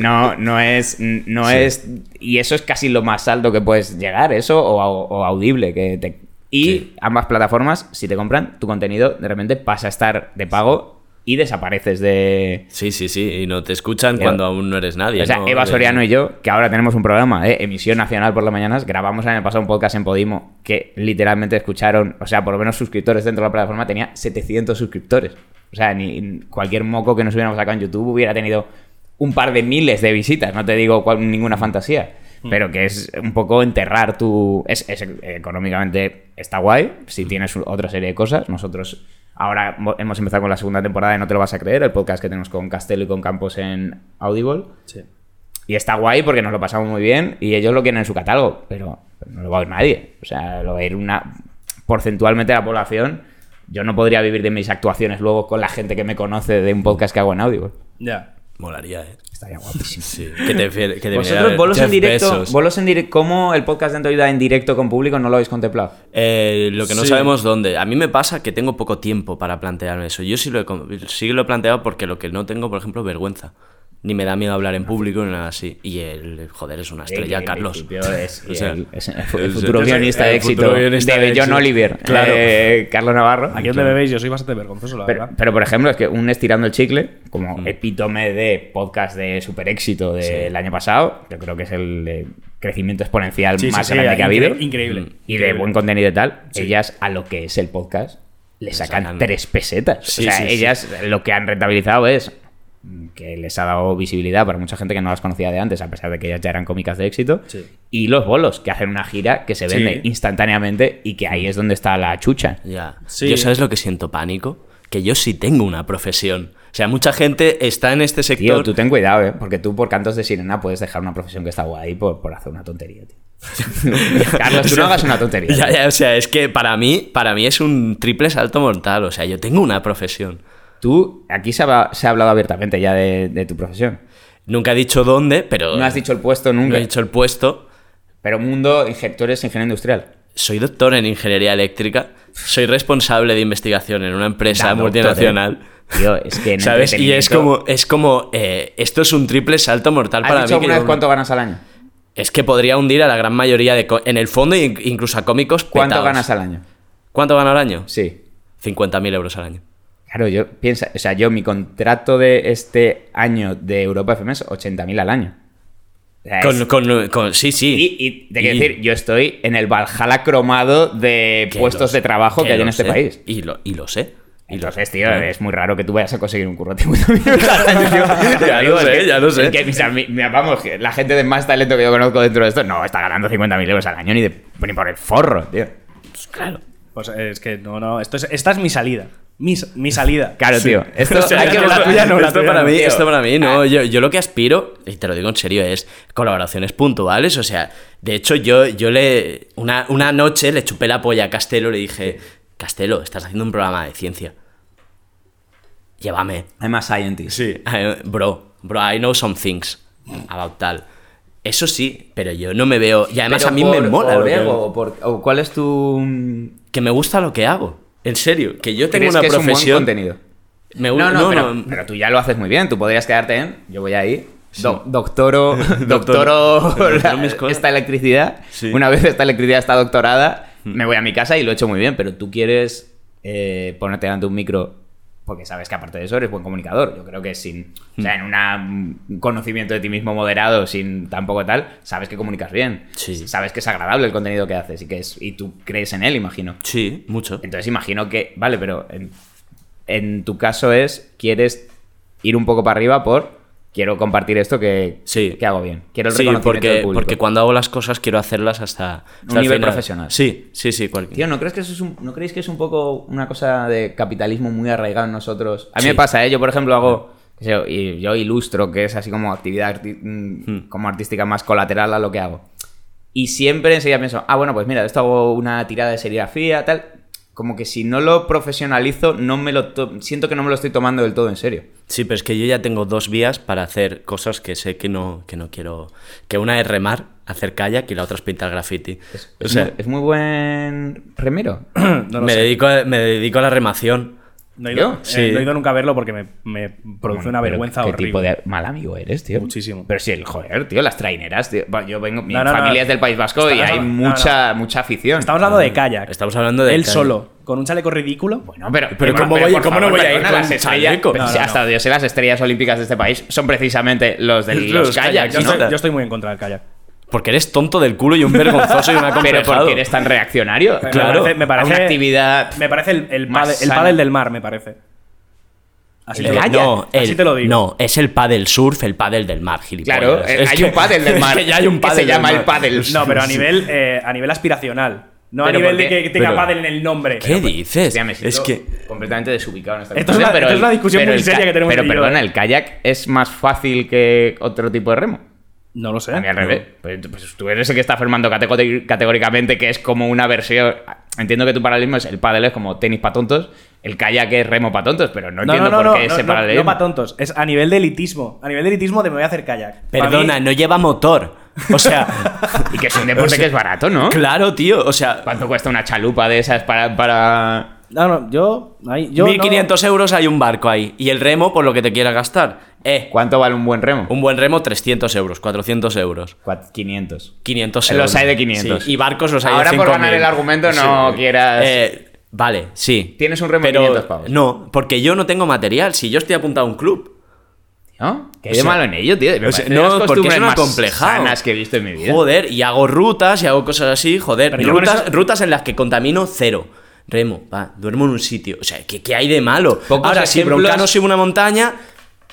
no, no es. No es. Y eso es casi lo más alto que puedes llegar, eso o, au- o audible. Que te, y Sí. ambas plataformas, si te compran, tu contenido de repente pasa a estar de pago y desapareces de. Sí, sí, sí. Y no te escuchan Pero- cuando aún no eres nadie. O sea, ¿no? Eva Eres- Soriano y yo, que ahora tenemos un programa de emisión nacional por las mañanas, grabamos el año pasado un podcast en Podimo que literalmente escucharon, o sea, por lo menos suscriptores dentro de la plataforma tenía 700 suscriptores. O sea, ni cualquier moco que nos hubiéramos sacado en YouTube hubiera tenido un par de miles de visitas, no te digo cual- ninguna fantasía. Pero que es un poco enterrar tu. Es, es- económicamente está guay. Si tienes otra serie de cosas. Nosotros ahora mo- hemos empezado con la segunda temporada de No te lo vas a creer, el podcast que tenemos con Castelo y con Campos en Audible. Sí. Y está guay porque nos lo pasamos muy bien y ellos lo quieren en su catálogo, pero, pero no lo va a oír nadie. O sea, lo va a ir una. Porcentualmente la población. Yo no podría vivir de mis actuaciones luego con la gente que me conoce de un podcast que hago en audio. Ya. Molaría, ¿eh? Estaría guapísimo. Sí. Que te, que Vosotros, bolos en directo, Bezos. bolos en directo, ¿cómo el podcast de Antoida en directo con público no lo habéis contemplado? Eh, lo que no Sí. sabemos dónde. A mí me pasa que tengo poco tiempo para plantearme eso. Yo sí lo, he, sí lo he planteado porque lo que no tengo, por ejemplo, vergüenza. Ni me da miedo hablar en público ni nada así. Y el, joder, es una estrella, El- el- Carlos. el tío es- O sea, el- es el fu- es- el futuro guionista de éxito guionista de de John éxito. Oliver, Claro. eh, Carlos Navarro. Aquí donde me veis, yo soy bastante vergonzoso, la Pero, verdad. pero, por ejemplo, es que un Estirando el Chicle, como Mm. epítome de podcast de super éxito del año pasado, yo creo que es el eh, crecimiento exponencial Sí, más sí, grande que ha habido. Increíble. Y de buen contenido y tal, Sí. ellas a lo que es el podcast le sacan, sacan- tres pesetas. Sí, o sea, sí, sí. ellas lo que han rentabilizado es que les ha dado visibilidad para mucha gente que no las conocía de antes, a pesar de que ellas ya eran cómicas de éxito. Sí. Y los bolos, que hacen una gira que se Sí. vende instantáneamente y que ahí es donde está la chucha. Ya. Sí. Yo sabes lo que siento pánico? Que yo sí tengo una profesión. O sea, mucha gente está en este sector. Tío, tú ten cuidado, ¿eh? Porque tú por cantos de sirena puedes dejar una profesión que está guay por, por hacer una tontería, tío. Carlos, tú no hagas una tontería. Ya, ya, o sea, es que para mí, para mí es un triple salto mortal. O sea, yo tengo una profesión. Tú, aquí se ha, se ha hablado abiertamente ya de, de tu profesión. Nunca he dicho dónde, pero. No has dicho el puesto no nunca. he dicho el puesto. Pero mundo, inge- tú eres ingeniero industrial. Soy doctor en ingeniería eléctrica. Soy responsable de investigación en una empresa Da, doctor, multinacional. ¿eh? Tío, es que en ¿Sabes? Y es como, es como eh, esto es un triple salto mortal ¿Has para dicho mí. alguna vez cuánto ganas al año? Es que podría hundir a la gran mayoría de. En el fondo, in- incluso a cómicos. ¿Cuánto ganas al año? ¿Cuánto gano al año? Sí. 50.000 euros al año. Claro, yo piensa, o sea, yo mi contrato de este año de Europa FM es 80.000 al año. O sea, Con, es- con- con- sí, sí. y, y te quiero Y- decir, yo estoy en el Valhalla cromado de puestos lo- de trabajo que, hay en este sé. país. Y lo, y lo sé. Y lo Entonces, sé. tío, es muy raro que tú vayas a conseguir un curro de 50.000 euros al año, tío. Ya lo es sé, que- ya lo sé. vamos, la gente de más talento que yo conozco dentro de esto no está ganando 50.000 euros al año ni, de, ni por el forro, tío. Claro. Pues es que no, no. Esto es, esta es mi salida. Mi, mi salida. Claro, tío. Esto, O sea, hay que la tuya no, la esto tuya para no, mí, tío. esto para mí, no. Yo, yo lo que aspiro, y te lo digo en serio, es colaboraciones puntuales. O sea, de hecho, yo, yo le. Una, una noche le chupé la polla a Castelo y le dije: Castelo, estás haciendo un programa de ciencia. Llévame. I'm a scientist. Sí, bro, bro, I know some things about tal. Eso sí, pero yo no me veo. Y además Pero a mí por- me mola por lo ego, o por- o ¿Cuál es tu. que me gusta lo que hago. En serio, que yo tengo ¿Crees una que es un buen profesión. contenido? Me gu- No, no, no, pero, no. pero tú ya lo haces muy bien. Tú podrías quedarte en. Yo voy ahí. do- doctoro, doctoro la- esta electricidad. Sí. Una vez esta electricidad está doctorada, me voy a mi casa y lo he hecho muy bien. Pero tú quieres eh, ponerte delante de un micro porque sabes que aparte de eso eres buen comunicador. Yo creo que sin. O sea, en una- un conocimiento de ti mismo moderado, sin tampoco tal, sabes que comunicas bien. Sí. Sabes que es agradable el contenido que haces y que es. Y tú crees en él, imagino. Sí, mucho. Entonces imagino que, vale, pero en, en tu caso es, quieres ir un poco para arriba por, quiero compartir esto que, Sí. que hago bien. Quiero el Sí, reconocimiento porque, del público. porque cuando hago las cosas quiero hacerlas hasta, hasta Un el nivel final. profesional. Sí, sí, sí. cual- Tío, ¿no, crees que eso es un- ¿no creéis que es un poco una cosa de capitalismo muy arraigado en nosotros? A mí Sí. me pasa, ¿eh? Yo, por ejemplo, hago... yo, y yo ilustro, que es así como actividad arti- mm, Hmm. como artística más colateral a lo que hago. Y siempre enseguida pienso, ah, bueno, pues mira, de esto hago una tirada de serigrafía, tal. Como que si no lo profesionalizo, no me lo to- siento que no me lo estoy tomando del todo en serio. Sí, pero es que yo ya tengo dos vías para hacer cosas que sé que no, que no quiero. Que una es remar, hacer kayak y la otra es pintar graffiti. o Es, sea, muy, es muy buen remero. No me, sé. dedico a, me dedico a la remación. No he, ido, eh, no he ido nunca a verlo porque me, me produce una vergüenza ¿Qué horrible. tipo de mal amigo eres, tío? Muchísimo. Pero si el joder, tío, las traineras, tío. Bueno, Yo vengo, mi No, no, no. familia es del País Vasco y hay no, no, mucha, mucha afición. Estamos hablando de kayak. Estamos hablando de Él kayak. solo, con un chaleco ridículo. Bueno, pero, Pero ¿cómo voy- cómo no voy a ir con las estrellas? chaleco? pero No, no, hasta. Dios sé, las estrellas olímpicas de este país son precisamente los de Los los, kayaks, kayaks, yo, yo estoy muy en contra del kayak. Porque eres tonto del culo y un vergonzoso y un Pero porque eres tan reaccionario. Me Claro. parece- me parece, Una actividad Me parece el, el, más pádel, el sana. pádel del mar, me parece. Así, ¿El te lo? No, así el- te lo digo. No, es el pádel surf, el pádel del mar, gilipollas. Claro, eh, Es hay que- un pádel del mar. Es que ya hay un que pádel se del llama el pádel. No, pero a nivel, eh, a nivel aspiracional. No a nivel de que tenga pero- pádel en el nombre. ¿Qué dices? Hostia, me Es que. completamente desubicado en esta Esto es una- pero esto es una discusión pero muy seria que tenemos Pero perdona, ¿eh? ¿el kayak es más fácil que otro tipo de remo? No lo sé. A mí al revés. Pues, pues tú eres el que está afirmando categóricamente que es como una versión. Entiendo que tu paralelismo es el pádel es como tenis para tontos, el kayak es remo para tontos, pero no No, entiendo no, no, por qué no, ese no, paralelismo. no para tontos. Es a nivel de elitismo. A nivel de elitismo de me voy a hacer kayak. Perdona, mí- no lleva motor. O sea. Y que es un deporte que es barato, ¿no? claro, tío. O sea. ¿Cuánto cuesta una chalupa de esas para. para... No, no, yo. ahí- yo no- 1500 euros hay un barco ahí. Y el remo, por lo que te quieras gastar. Eh. ¿Cuánto vale un buen remo? Un buen remo, 300 euros, 400 euros. Cuat- 500. 500 Los euros. hay de 500. Sí, y barcos los hay Ahora de por 5000. ganar el argumento no quieras- Eh, vale, sí. Tienes un remo de Pero 500 pavos. No, porque yo no tengo material. Si yo estoy apuntado a un club. ¿No? ¿Qué hay de malo en ello, tío? Me o sea, parecen no, las porque es costumbres un más acomplejado. sanas que he visto en mi vida. Joder, y hago rutas y hago cosas así, joder. Rutas, eso- rutas en las que contamino cero. Remo, va, duermo en un sitio. O sea, ¿qué, qué hay de malo? Pocos Ahora, si ejemplos- Broncano sube una montaña,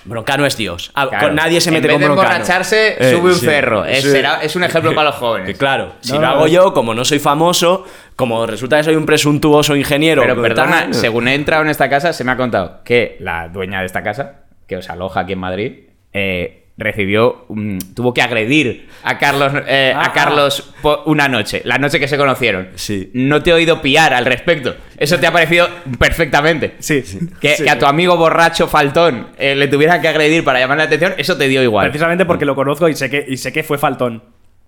Broncano es Dios. Ah, Claro. con nadie se mete en vez con de Broncano. emborracharse, Eh, sube un sí, cerro. Es, sí. será- es un ejemplo para los jóvenes. claro, si No, lo hago yo, como no soy famoso, como resulta que soy un presuntuoso ingeniero. Pero perdona, tal, según he entrado en esta casa, se me ha contado que la dueña de esta casa, que os aloja aquí en Madrid, eh, recibió, un- tuvo que agredir a Carlos, eh, Ah, a Carlos po- una noche, la noche que se conocieron. Sí. No te he oído pillar al respecto. Eso te ha parecido perfectamente. Sí. Que, Sí. que a tu amigo borracho faltón eh, le tuvieran que agredir para llamarle la atención, eso te dio igual. Precisamente porque lo conozco y sé que, y sé que fue faltón.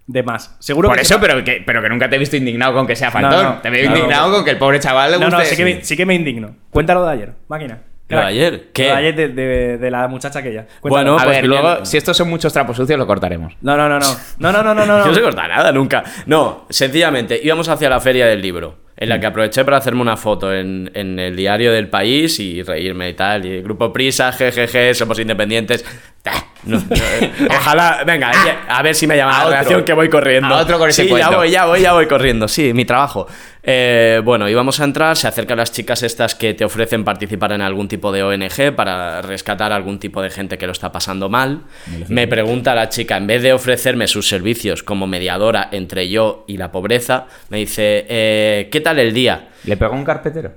De más. Seguro Por que eso, se- pero que, pero que nunca te he visto indignado con que sea No, faltón. no, te veo no, indignado no. con que el pobre chaval le No, guste. no, sí que, me, sí que me indigno. Cuéntalo de ayer, máquina. ¿Lo de ayer? ¿Qué? Lo de ayer de, de- de la muchacha aquella. Cuéntalo. Bueno, A pues ver, luego, si estos son muchos trapos sucios, lo cortaremos. No, no, no, no. No, no, no, no, no. No se corta nada nunca. No, sencillamente, íbamos hacia la feria del libro, en la que aproveché para hacerme una foto en, en el diario del país y reírme y tal. Y el grupo Prisa, jejeje, somos independientes. Ah, no, no, eh, ojalá, venga, ya, a ver si me llaman A la otro. que voy corriendo. A otro con ese sí, ya cuento. voy, ya voy, ya voy corriendo. Sí, mi trabajo. Eh, bueno, íbamos a entrar, se acercan las chicas estas que te ofrecen participar en algún tipo de ONG para rescatar a algún tipo de gente que lo está pasando mal. Me pregunta la chica, en vez de ofrecerme sus servicios como mediadora entre yo y la pobreza, me dice, eh, ¿qué tal el día? ¿Le pegó un carpetero?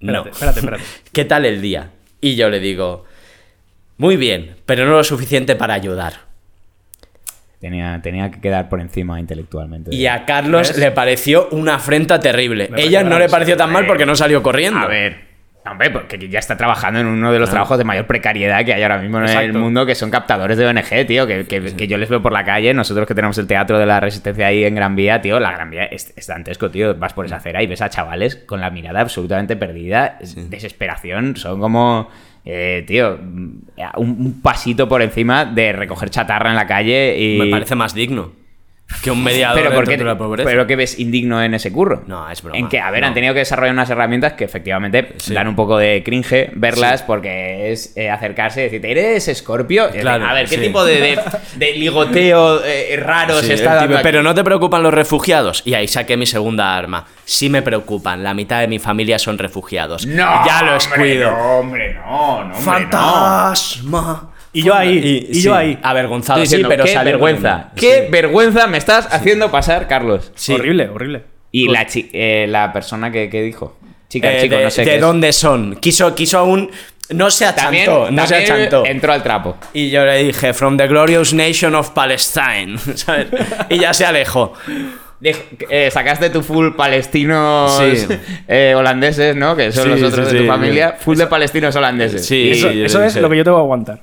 no. Espérate, espérate, espérate. ¿Qué tal el día? Y yo le digo, muy bien, pero no lo suficiente para ayudar. Tenía, tenía que quedar por encima intelectualmente. Y a Carlos ¿Ves? le pareció una afrenta terrible. Me Ella no le pareció tan mal porque no salió corriendo. A ver. Hombre, porque ya está trabajando en uno de los trabajos de mayor precariedad que hay ahora mismo en el mundo, que son captadores de ONG, tío, que, que- que yo les veo por la calle, nosotros que tenemos el teatro de la resistencia ahí en Gran Vía, tío, la Gran Vía es, es dantesco, tío, vas por esa acera y ves a chavales con la mirada absolutamente perdida, desesperación, son como... eh, tío, un, un pasito por encima de recoger chatarra en la calle y... Me parece más digno que un mediador pero, ¿por dentro qué- de la pobreza. pero que ves indigno en ese curro. No, es broma. En que, a ver, No. han tenido que desarrollar unas herramientas que efectivamente Sí. dan un poco de cringe verlas porque es eh, acercarse y decirte, ¿eres escorpio? Claro, a ver, ¿qué sí. tipo de, de- de ligoteo eh, raro se está dando tipo, pero no te preocupan los refugiados. Y ahí saqué mi segunda arma. Sí me preocupan. La mitad de mi familia son refugiados. No, ya los hombre, cuido. No, hombre, no, no, hombre, Fantasma. Y yo ahí, y, sí, yo ahí. Avergonzado, diciendo, sí, pero qué vergüenza, qué Sí. vergüenza me estás haciendo pasar, Carlos. Sí. Horrible, horrible. Y la, chi- eh, la persona que, que dijo, chica, Eh, chico, de, no sé de qué es. dónde son. Quiso, quiso aún. No se También, achantó, no se achantó. entró al trapo. Y yo le dije, From the glorious nation of Palestine. ¿sabes? Y ya se alejó. Dijo- eh, sacaste tu full palestinos Sí. eh, holandeses, ¿no? Que son Sí, los otros sí, de tu sí. familia. Full de palestinos holandeses. Sí. Y- Eso, eso es lo que yo tengo que aguantar.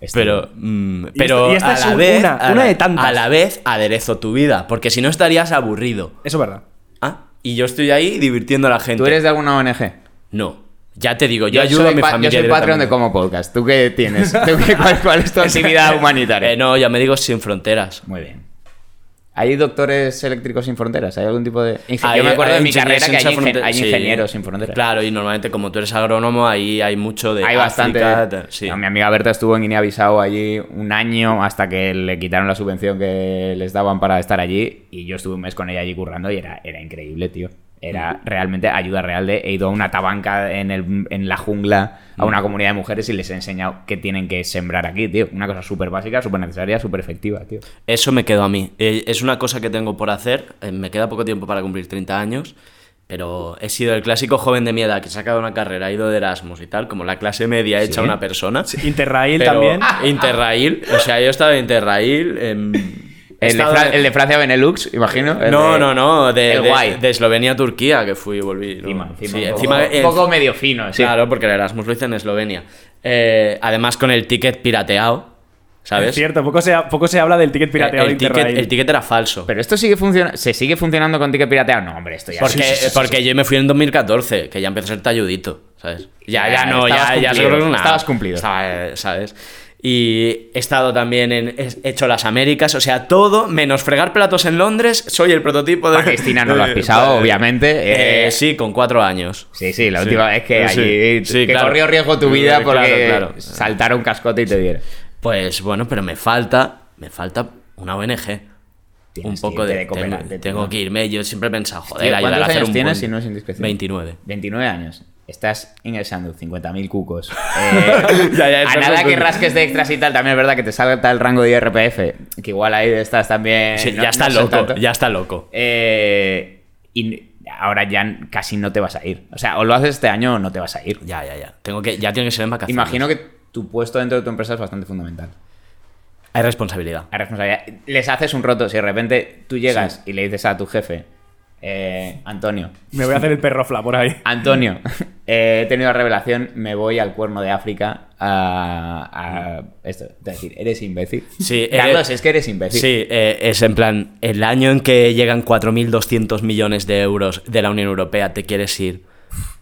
Este- Pero, mm, Y pero esta- y esta a la vez, una- a una la- de tantas. A la vez aderezo tu vida, porque si no estarías aburrido. Eso es verdad. Ah, y yo estoy ahí divirtiendo a la gente. ¿Tú eres de alguna ONG? No, ya te digo, yo, ayudo soy a mi familia. Yo soy Patreon de. Como Podcast. ¿Tú qué tienes? ¿Tú qué- cuál, cuál es tu actividad humanitaria? Eh, no, ya me digo sin fronteras. Muy bien. ¿Hay doctores eléctricos sin fronteras? ¿Hay algún tipo de...? Hay- yo me acuerdo de mi carrera que hay, sin ingen- fronteras, hay sí. ingenieros sin fronteras. Claro, y normalmente como tú eres agrónomo, ahí hay mucho de Hay bastante. África, tal, sí. No, mi amiga Berta estuvo en Guinea-Bissau allí un año hasta que le quitaron la subvención que les daban para estar allí. Y yo estuve un mes con ella allí currando y era, era increíble, tío. Era realmente ayuda real de he ido a una tabanca en, el- en la jungla a una comunidad de mujeres y les he enseñado qué tienen que sembrar aquí, tío. Una cosa súper básica, súper necesaria, súper efectiva, tío. Eso me quedó a mí. Eh, es una cosa que tengo por hacer. eh, me queda poco tiempo para cumplir 30 años. Pero he sido el clásico joven de mi edad que se ha sacado una carrera, ha ido de Erasmus y tal, como la clase media hecha una persona. Interrail Pero- también. Interrail. O sea, yo he estado en Interrail. El de, Fra- el de Francia Benelux, imagino. el No, de- no, no, de, el de- guay. de Eslovenia a Turquía, que fui y volví. Encima, encima, Sí, un poco, encima, un poco medio fino, sí. Claro, porque el Erasmus lo hice en Eslovenia. Eh, además, con el ticket pirateado, ¿sabes? Es cierto, poco se, ha- poco se habla del ticket pirateado el, de ticket, el ticket era falso. Pero esto sigue funcionando. ¿Se sigue funcionando con ticket pirateado? No, hombre, esto ya porque Sí, sí, sí, sí. porque yo me fui en 2014, que ya empezó a ser talludito, ¿sabes? Ya, Ya, ya no, ya, ya estabas cumplido. ¿Sabes? Y he estado también en. He hecho las Américas, o sea, todo menos fregar platos en Londres. Soy el prototipo de. Palestina no lo has pisado, Vale. obviamente. Eh, eh, sí, con cuatro años. Sí, sí, la Sí. última vez que Sí, allí sí, que claro. corrió riesgo tu vida porque claro, claro. saltara un cascote y te diera. Pues bueno, pero me falta. Me falta una ONG. Tienes un poco de. tengo, que irme. Yo siempre he pensado, joder, Tío, ayudar a ¿Cuántos hacer años un tienes buen- si no es indiscreción? 29. 29 años. Estás ingresando 50.000 cucos. Eh, Ya, ya, a nada que rasques de extras y tal, también es verdad que te salta el rango de IRPF, que igual ahí estás también... Sí, no- ya está no loco, ya está loco. Eh, y ahora ya casi no te vas a ir. O sea, o lo haces este año o no te vas a ir. Ya, ya, ya. Tengo que, ya tiene que ser en vacaciones. Imagino que tu puesto dentro de tu empresa es bastante fundamental. Hay responsabilidad. Hay responsabilidad. Les haces un roto. Si de repente tú llegas y le dices a tu jefe, eh, Antonio, Me voy a hacer el perrofla por ahí. Antonio, eh, he tenido la revelación, me voy al cuerno de África a, a esto. Es decir, eres imbécil. Sí, Carlos, eres- es que eres imbécil. Sí, eh, es en plan, el año en que llegan 4.200 millones de euros de la Unión Europea, ¿te quieres ir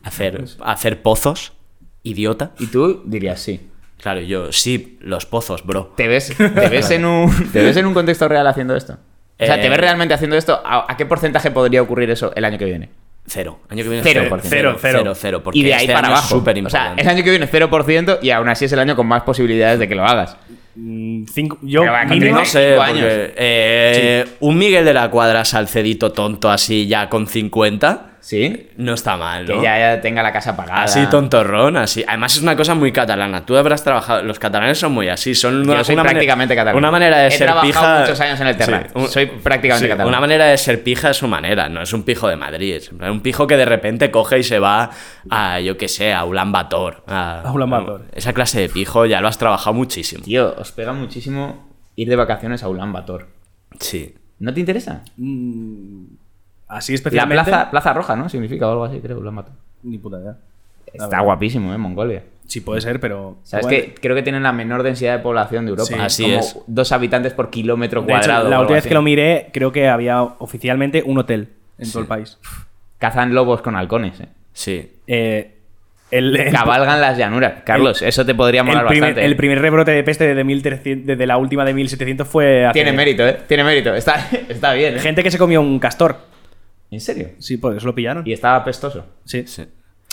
a hacer, a hacer pozos? ¿Idiota? Y tú dirías sí. Claro, yo, sí, los pozos, bro. ¿Te ves, te ves, en, un, ¿Te ves en un contexto real haciendo esto? O sea, ¿te Eh, ves realmente haciendo esto? ¿A, a qué porcentaje podría ocurrir eso el año que viene? Cero. Año que viene Cero, cero. cero, cero. Cero, cero, porque y de ahí este para abajo. súper o sea, importante. el año que viene es 0% y aún así es el año con más posibilidades de que lo hagas. Mm, cinco- yo, va, mínimo, No sé, cinco porque, años. eh, un Miguel de la Cuadra Salcedito tonto así ya con 50, Sí. No está mal, Que ¿no? ya, ya tenga la casa pagada. Así tontorrón, así. Además es una cosa muy catalana. Tú habrás trabajado. Los catalanes son muy así. Son una, Yo soy una prácticamente catalán. Una manera de He ser trabajado pija. muchos años en el Terrat. Soy prácticamente catalán. Una manera de ser pija es su manera. No es un pijo de Madrid. Es un pijo que de repente coge y se va a, yo qué sé, a Ulan Bator. A, A Ulan Bator. Esa clase de pijo ya lo has trabajado muchísimo. Tío, os pega muchísimo ir de vacaciones a Ulan Bator. Sí. ¿No te interesa? Así La especialmente. plaza, plaza Roja, ¿no? Significa o algo así, creo, Ulan Bator. Ni puta idea. Está guapísimo, ¿eh? Mongolia. Sí, puede ser, pero. ¿Sabes bueno, que Creo que tienen la menor densidad de población de Europa. Sí, así Como es. Dos habitantes por kilómetro de cuadrado. la última vez que lo miré, creo que había oficialmente un hotel en todo el país. Cazan lobos con halcones, ¿eh? Sí. Eh, el, el- Cabalgan las llanuras. Carlos, eso te podría molar el primer, bastante. ¿eh? el primer rebrote de peste desde, 1300 desde la última de 1700 fue. hace- Tiene mérito, ¿eh? Tiene mérito. Está, está bien, ¿eh? Gente que se comió un castor. ¿En serio? Sí, por eso lo pillaron. Y estaba pestoso. Sí. sí.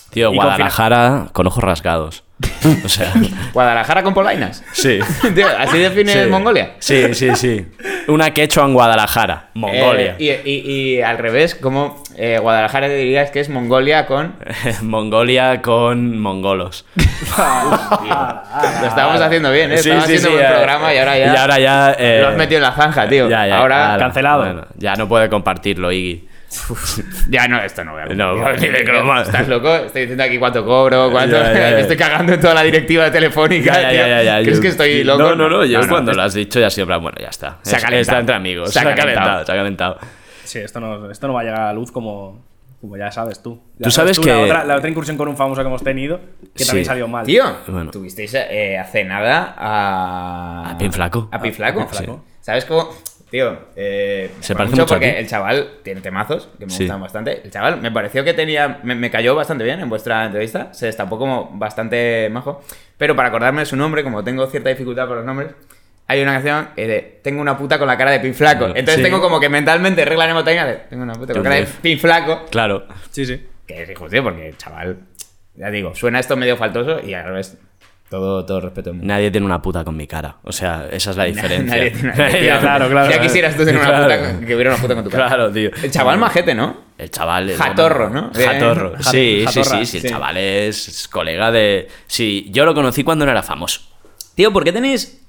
Tío, Y Guadalajara con ojos rasgados. O sea. ¿Guadalajara con polainas? Sí. Tío, ¿Así define Sí. Mongolia? Sí, sí, sí. Una quechua en Guadalajara, Mongolia. Eh, y, y- y al revés, como eh, Guadalajara te dirías que es Mongolia con. Mongolia con mongolos. Lo estábamos haciendo bien, ¿eh? Sí, Estábamos sí, haciendo eh, programa y ahora ya. y ahora ya, eh, Lo has metido en la zanja, tío. Ya, ya, ahora. cancelado. bueno, ya no puede compartirlo, Iggy. Ya no, esto no voy a No, compartir. ni de croma. ¿Estás loco? Estoy diciendo aquí cuánto cobro, cuánto. Ya, ya, ya. Me estoy cagando en toda la directiva telefónica. Ya, ya, tío. ya, ya, ya. ¿Crees Yo- que estoy loco? No, no, no. Yo cuando es- lo has dicho ya siempre, bueno, ya está. Se ha calentado. Está entre amigos. Se ha calentado. calentado. Se ha calentado. Sí, esto no, esto no va a llegar a la luz como, como ya sabes tú. Ya Tú sabes La que- otra, la otra incursión con un famoso que hemos tenido, que también Sí. salió mal. Tío, Bueno. tuvisteis eh, hace nada a. A Pin Flaco. A Pin Flaco. A Pin Flaco. ¿Sabes cómo.? Tío, eh, Se parece mucho a porque ti. el chaval tiene temazos que me Sí. gustan bastante. El chaval me pareció que tenía. Me, me cayó bastante bien en vuestra entrevista. Se destapó como bastante majo. Pero para acordarme de su nombre, como tengo cierta dificultad con los nombres, hay una canción eh, de Tengo una puta con la cara de Pin Flaco. Claro, Entonces sí. tengo como que mentalmente regla mnemotecnia de Tengo una puta con la cara de Pin Flaco. Claro. Sí, sí. Que es hijo, tío, porque el chaval. Ya digo, suena esto medio faltoso y al revés. Todo, todo respeto. Nadie tiene una puta con mi cara. O sea, esa es la diferencia. Nadie tiene- Nadie- Claro, claro. Ya quisieras tú tener una Claro. puta, que hubiera una puta con tu cara. Claro, tío. El chaval majete, ¿no? El chaval. es- Jatorro, ¿no? Jatorro. Eh, Sí, sí, jatorra, sí, sí. El sí. chaval es, es colega de. Sí, yo lo conocí cuando no era famoso. Tío, ¿por qué tenéis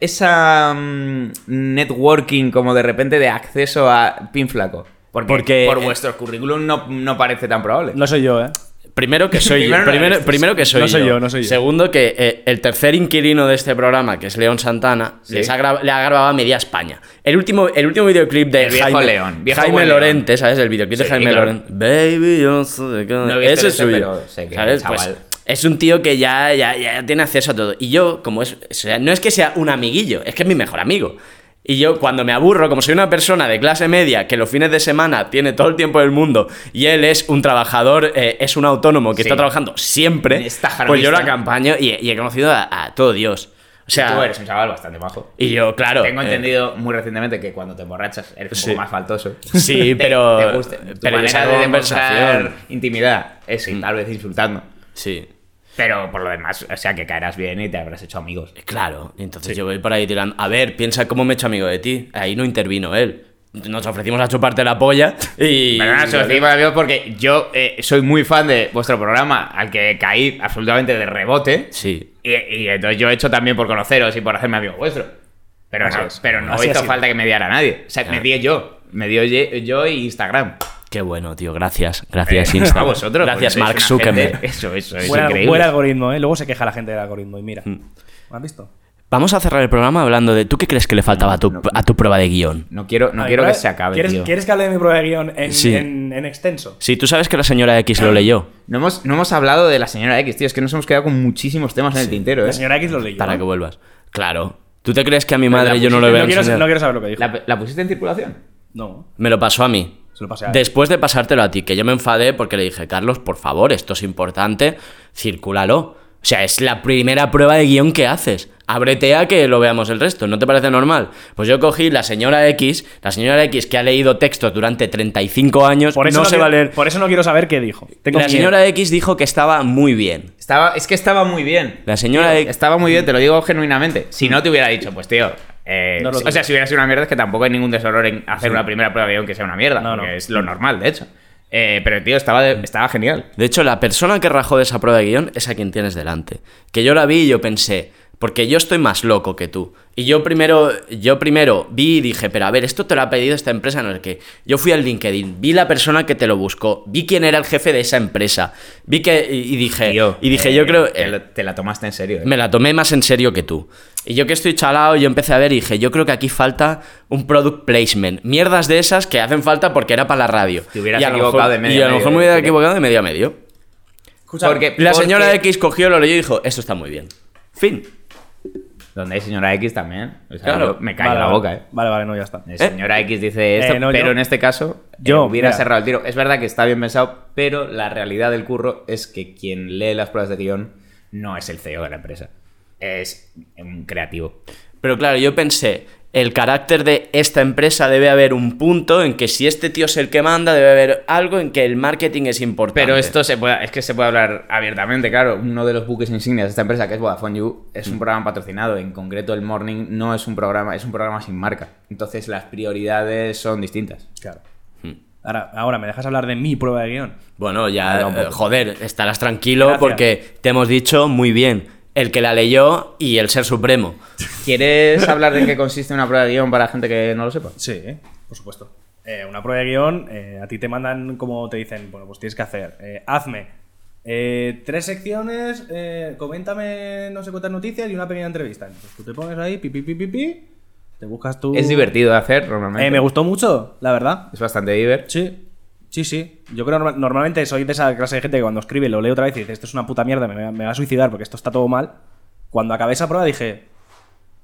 esa mm, networking como de repente de acceso a Pin Flaco? Porque, Porque- por vuestro currículum no, no parece tan probable. No soy yo, ¿eh? Primero que soy Primero yo. no Primero, primero que soy No soy yo, no soy yo. Segundo que eh, el tercer inquilino de este programa, que es León Santana, Sí. les ha le ha grabado a media España. El último, el último videoclip de El viejo Jaime, León, viejo Jaime Lorente, ¿sabes? El videoclip de Sí, Jaime claro. Lorente. Baby, yo soy de cada-". No Ese es ese, suyo. pero ¿sabes? Pues, es un tío que ya, ya, ya tiene acceso a todo. Y yo, como es. o sea, no es que sea un amiguillo, es que es mi mejor amigo. Y yo, cuando me aburro, como soy una persona de clase media que los fines de semana tiene todo el tiempo del mundo y él es un trabajador, eh, es un autónomo que Sí. está trabajando siempre, pues yo lo acompaño y, y he conocido a, a todo Dios. O sea, Tú eres un chaval bastante majo. y yo, claro. Tengo eh, entendido muy recientemente que cuando te emborrachas eres un Sí. poco más faltoso. Sí, Te- pero- Te, gusta. Tu pero manera de conversación. demostrar intimidad es Mm. tal vez insultando. Sí. Pero por lo demás, o sea, que caerás bien y te habrás hecho amigos. Claro, entonces yo voy por ahí tirando. A ver, piensa cómo me he hecho amigo de ti. Ahí no intervino él. Nos ofrecimos a chuparte la polla y. Pero lo digo, amigos, porque yo eh, soy muy fan de vuestro programa, al que caí absolutamente de rebote. Sí. Y, y entonces yo he hecho también por conoceros y por hacerme amigo vuestro. Pero no, pero no hizo falta que me diera nadie. O sea, me Ah. di yo. Me dio yo y Instagram. Qué bueno, tío. Gracias. Gracias, Eh, Insta. A vosotros. Gracias, Mark Zuckerberg. gente- Eso, eso, es Buen, increíble. buen algoritmo, ¿eh? Luego se queja la gente del algoritmo y mira. Mm. ¿Has visto? Vamos a cerrar el programa hablando de. ¿Tú qué crees que le faltaba a tu, a tu prueba de guion? No quiero, no quiero que se acabe, ¿quieres, tío. ¿Quieres que hable de mi prueba de guion en, Sí. en- en extenso? Sí, tú sabes que la señora X lo leyó. No hemos, no hemos hablado de la señora X, tío. Es que nos hemos quedado con muchísimos temas en el tintero, ¿eh? La señora X lo leyó. Para ¿no? que vuelvas. Claro. ¿Tú te crees que a mi madre yo no voy a No quiero, no quiero saber lo que dijo. ¿La, la pusiste en circulación? No, Me lo pasó a mí. Se lo pasé a él. Después de pasártelo a ti, que yo me enfadé porque le dije, Carlos, por favor, esto es importante, circúlalo. O sea, es la primera prueba de guion que haces. Ábrete a que lo veamos el resto, ¿no te parece normal? Pues yo cogí la señora X, la señora X que ha leído textos durante 35 años, Por eso no, no, se quiero, va a leer. Por eso no quiero saber qué dijo. Tengo La miedo. señora X dijo que estaba muy bien. Estaba, es que estaba muy bien. La señora Tío, X- Estaba muy bien, te lo digo genuinamente. Si no te hubiera dicho, pues tío. Eh, No o sea, si hubiera sido una mierda, es que tampoco hay ningún deshonor en hacer una primera prueba de guion que sea una mierda. No, no. porque es lo normal, de hecho. Eh, pero, tío, estaba, estaba genial. De hecho, la persona que rajó de esa prueba de guion es a quien tienes delante. Que yo la vi y yo pensé, porque yo estoy más loco que tú. Y yo primero, yo primero vi y dije, pero a ver, esto te lo ha pedido esta empresa, no es que. Yo fui al LinkedIn, vi la persona que te lo buscó, vi quién era el jefe de esa empresa, vi que. Y, y dije, Tío, y dije, eh, yo creo. Te, lo- te la tomaste en serio. eh. Me la tomé más en serio que tú. Y yo que estoy chalado, yo empecé a ver y dije, yo creo que aquí falta un product placement. Mierdas de esas que hacen falta porque era para la radio. Te hubieras y a lo equivocado mejor- de medio Y a lo medio, mejor me hubiera porque- equivocado de medio a medio. Escucha, Porque- La señora porque- X cogió, lo leyó y dijo, esto está muy bien. Fin. Donde hay señora X también. O sea, Claro. me callo vale, la boca, eh. Vale, vale, no, ya está. Eh, Señora X dice esto, Eh, no, pero yo- en este caso yo, hubiera mira. cerrado el tiro. Es verdad que está bien pensado, pero la realidad del curro es que quien lee las pruebas de guion no es el CEO de la empresa. Es un creativo. Pero claro, yo pensé, el carácter de esta empresa debe haber un punto en que si este tío es el que manda, debe haber algo en que el marketing es importante. Pero esto se puede, es que se puede hablar abiertamente, claro. Uno de los buques insignias de esta empresa, que es Vodafone You, es un programa patrocinado. En concreto, el Morning no es un programa, es un programa sin marca. Entonces las prioridades son distintas. Claro. Ahora, ahora, ¿me dejas hablar de mi prueba de guion? Bueno, ya, eh, joder, estarás tranquilo Gracias. porque te hemos dicho muy bien, el que la leyó y el ser supremo. ¿Quieres hablar de en qué consiste una prueba de guion para gente que no lo sepa? Sí, por supuesto. Eh, una prueba de guion, eh, a ti te mandan como te dicen, bueno, pues tienes que hacer, eh, hazme eh, tres secciones, eh, coméntame no sé cuántas noticias y una pequeña entrevista. Entonces tú te pones ahí, pi, pi, pi, pi, pi, te buscas tu... Es divertido de hacer normalmente. Eh, me gustó mucho, la verdad. Es bastante divertido. Sí, sí, sí. Yo creo norma- normalmente soy de esa clase de gente que cuando escribe lo leo otra vez y dice, esto es una puta mierda, me, me va a suicidar porque esto está todo mal. Cuando acabé esa prueba dije,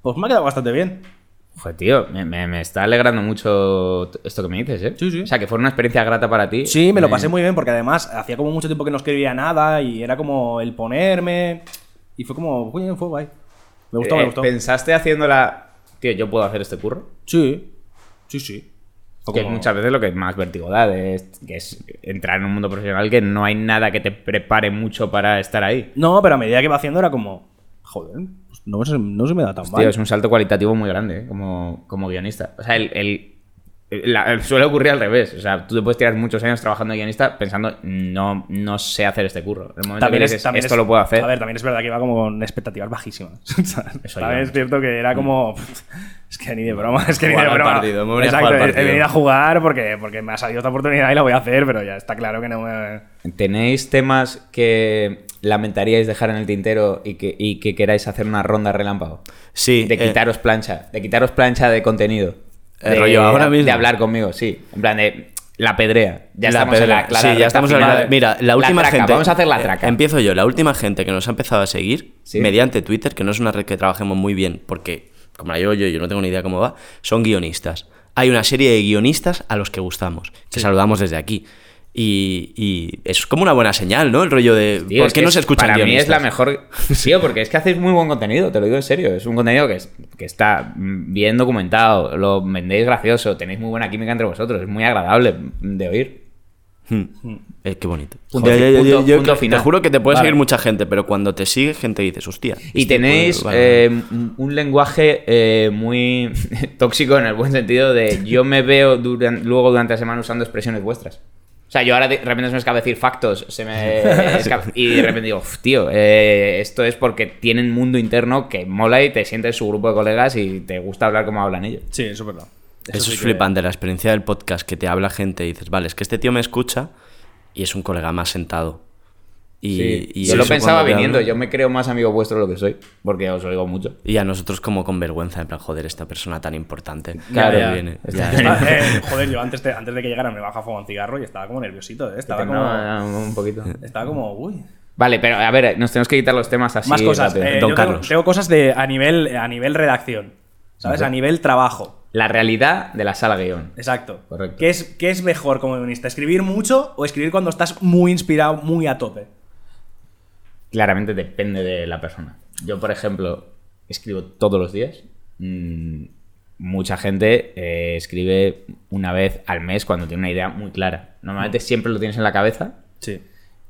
pues me ha quedado bastante bien. Joder, tío, me, me- me está alegrando mucho esto que me dices, ¿eh? Sí, sí. O sea, que fue una experiencia grata para ti. Sí, me lo pasé muy bien porque además hacía como mucho tiempo que no escribía nada y era como el ponerme y fue como, uy, fue guay. Me gustó, me eh, gustó. ¿Pensaste haciéndola, tío, yo puedo hacer este curro? Sí, sí, sí. Que es muchas veces lo que más vértigo da, es- que es entrar en un mundo profesional que no hay nada que te prepare mucho para estar ahí. No, pero a medida que iba haciendo era como, joder, pues no, se, no se me da tan mal. Tío, es un salto cualitativo muy grande, ¿eh? como, como guionista. O sea, el, el- la- suele ocurrir al revés. O sea, tú te puedes tirar muchos años trabajando de guionista pensando, no, no sé hacer este curro. El momento que dices, también esto es- lo puedo hacer. A ver, también es verdad que iba como con expectativas bajísimas. Eso también es cierto que era como. Es que ni de broma, es que ni de broma. partido, me Exacto, he- venido a jugar porque, porque me ha salido esta oportunidad y la voy a hacer, pero ya está claro que no me. ¿Tenéis temas que lamentaríais dejar en el tintero y que, y que queráis hacer una ronda relámpago? Sí. De eh, quitaros plancha, de quitaros plancha de contenido. El de, rollo ahora mismo. de hablar conmigo, sí. En plan de la pedrea. Ya la estamos en la clara sí, ya estamos en la, Mira, la última traca, gente. Vamos a hacer la eh, traca. empiezo yo. La última gente que nos ha empezado a seguir Sí. mediante Twitter, que no es una red que trabajemos muy bien, porque como la llevo yo, yo no tengo ni idea cómo va, son guionistas. Hay una serie de guionistas a los que gustamos, que saludamos desde aquí. Y, y es como una buena señal, ¿no? El rollo de. Tío, ¿Por qué no se escuchan Para mí es la guionistas? mejor. Tío, porque es que hacéis muy buen contenido, te lo digo en serio. Es un contenido que, es- que está bien documentado, lo vendéis gracioso, tenéis muy buena química entre vosotros, es muy agradable de oír. Hmm. Eh, qué bonito. Punto punto- yo punto te final. juro que te puede Vale. seguir mucha gente, pero cuando te sigue gente dices, hostia. Y este tenéis puede- vale, eh, un- lenguaje eh, muy tóxico en el buen sentido de yo me veo luego durante la semana usando expresiones vuestras. O sea, yo ahora de repente se me escapa decir factos se me escapa- y de repente digo, "Uf, tío, eh, esto es porque tienen mundo interno que mola y te sientes su grupo de colegas y te gusta hablar como hablan ellos. Sí, eso es verdad. Eso, sí es que- flipante, la experiencia del podcast, que te habla gente y dices, vale, es que este tío me escucha y es un colega más sentado. Y, Sí. y yo lo pensaba viniendo, yo me creo más amigo vuestro de lo que soy, porque os oigo mucho. Y a nosotros como con vergüenza, en plan, joder, esta persona tan importante. Claro, ya. viene. Está- Ya. Ah, eh, joder, yo antes de, antes de que llegara me baja fumar un cigarro y estaba como nerviosito, ¿eh? Estaba como, No, un poquito. estaba como, uy. Vale, pero a ver, nos tenemos que quitar los temas así. Más cosas. eh, Don yo tengo- Carlos. Tengo, cosas de, a, nivel, a nivel redacción, ¿sabes? Ajá. A nivel trabajo. La realidad de la sala guion. Exacto. Correcto. ¿Qué es, ¿Qué es mejor como guionista? ¿Escribir mucho o escribir cuando estás muy inspirado, muy a tope? Claramente depende de la persona. Yo, por ejemplo, escribo todos los días. Mm, mucha gente eh, escribe una vez al mes cuando tiene una idea muy clara. Normalmente siempre lo tienes en la cabeza. Sí.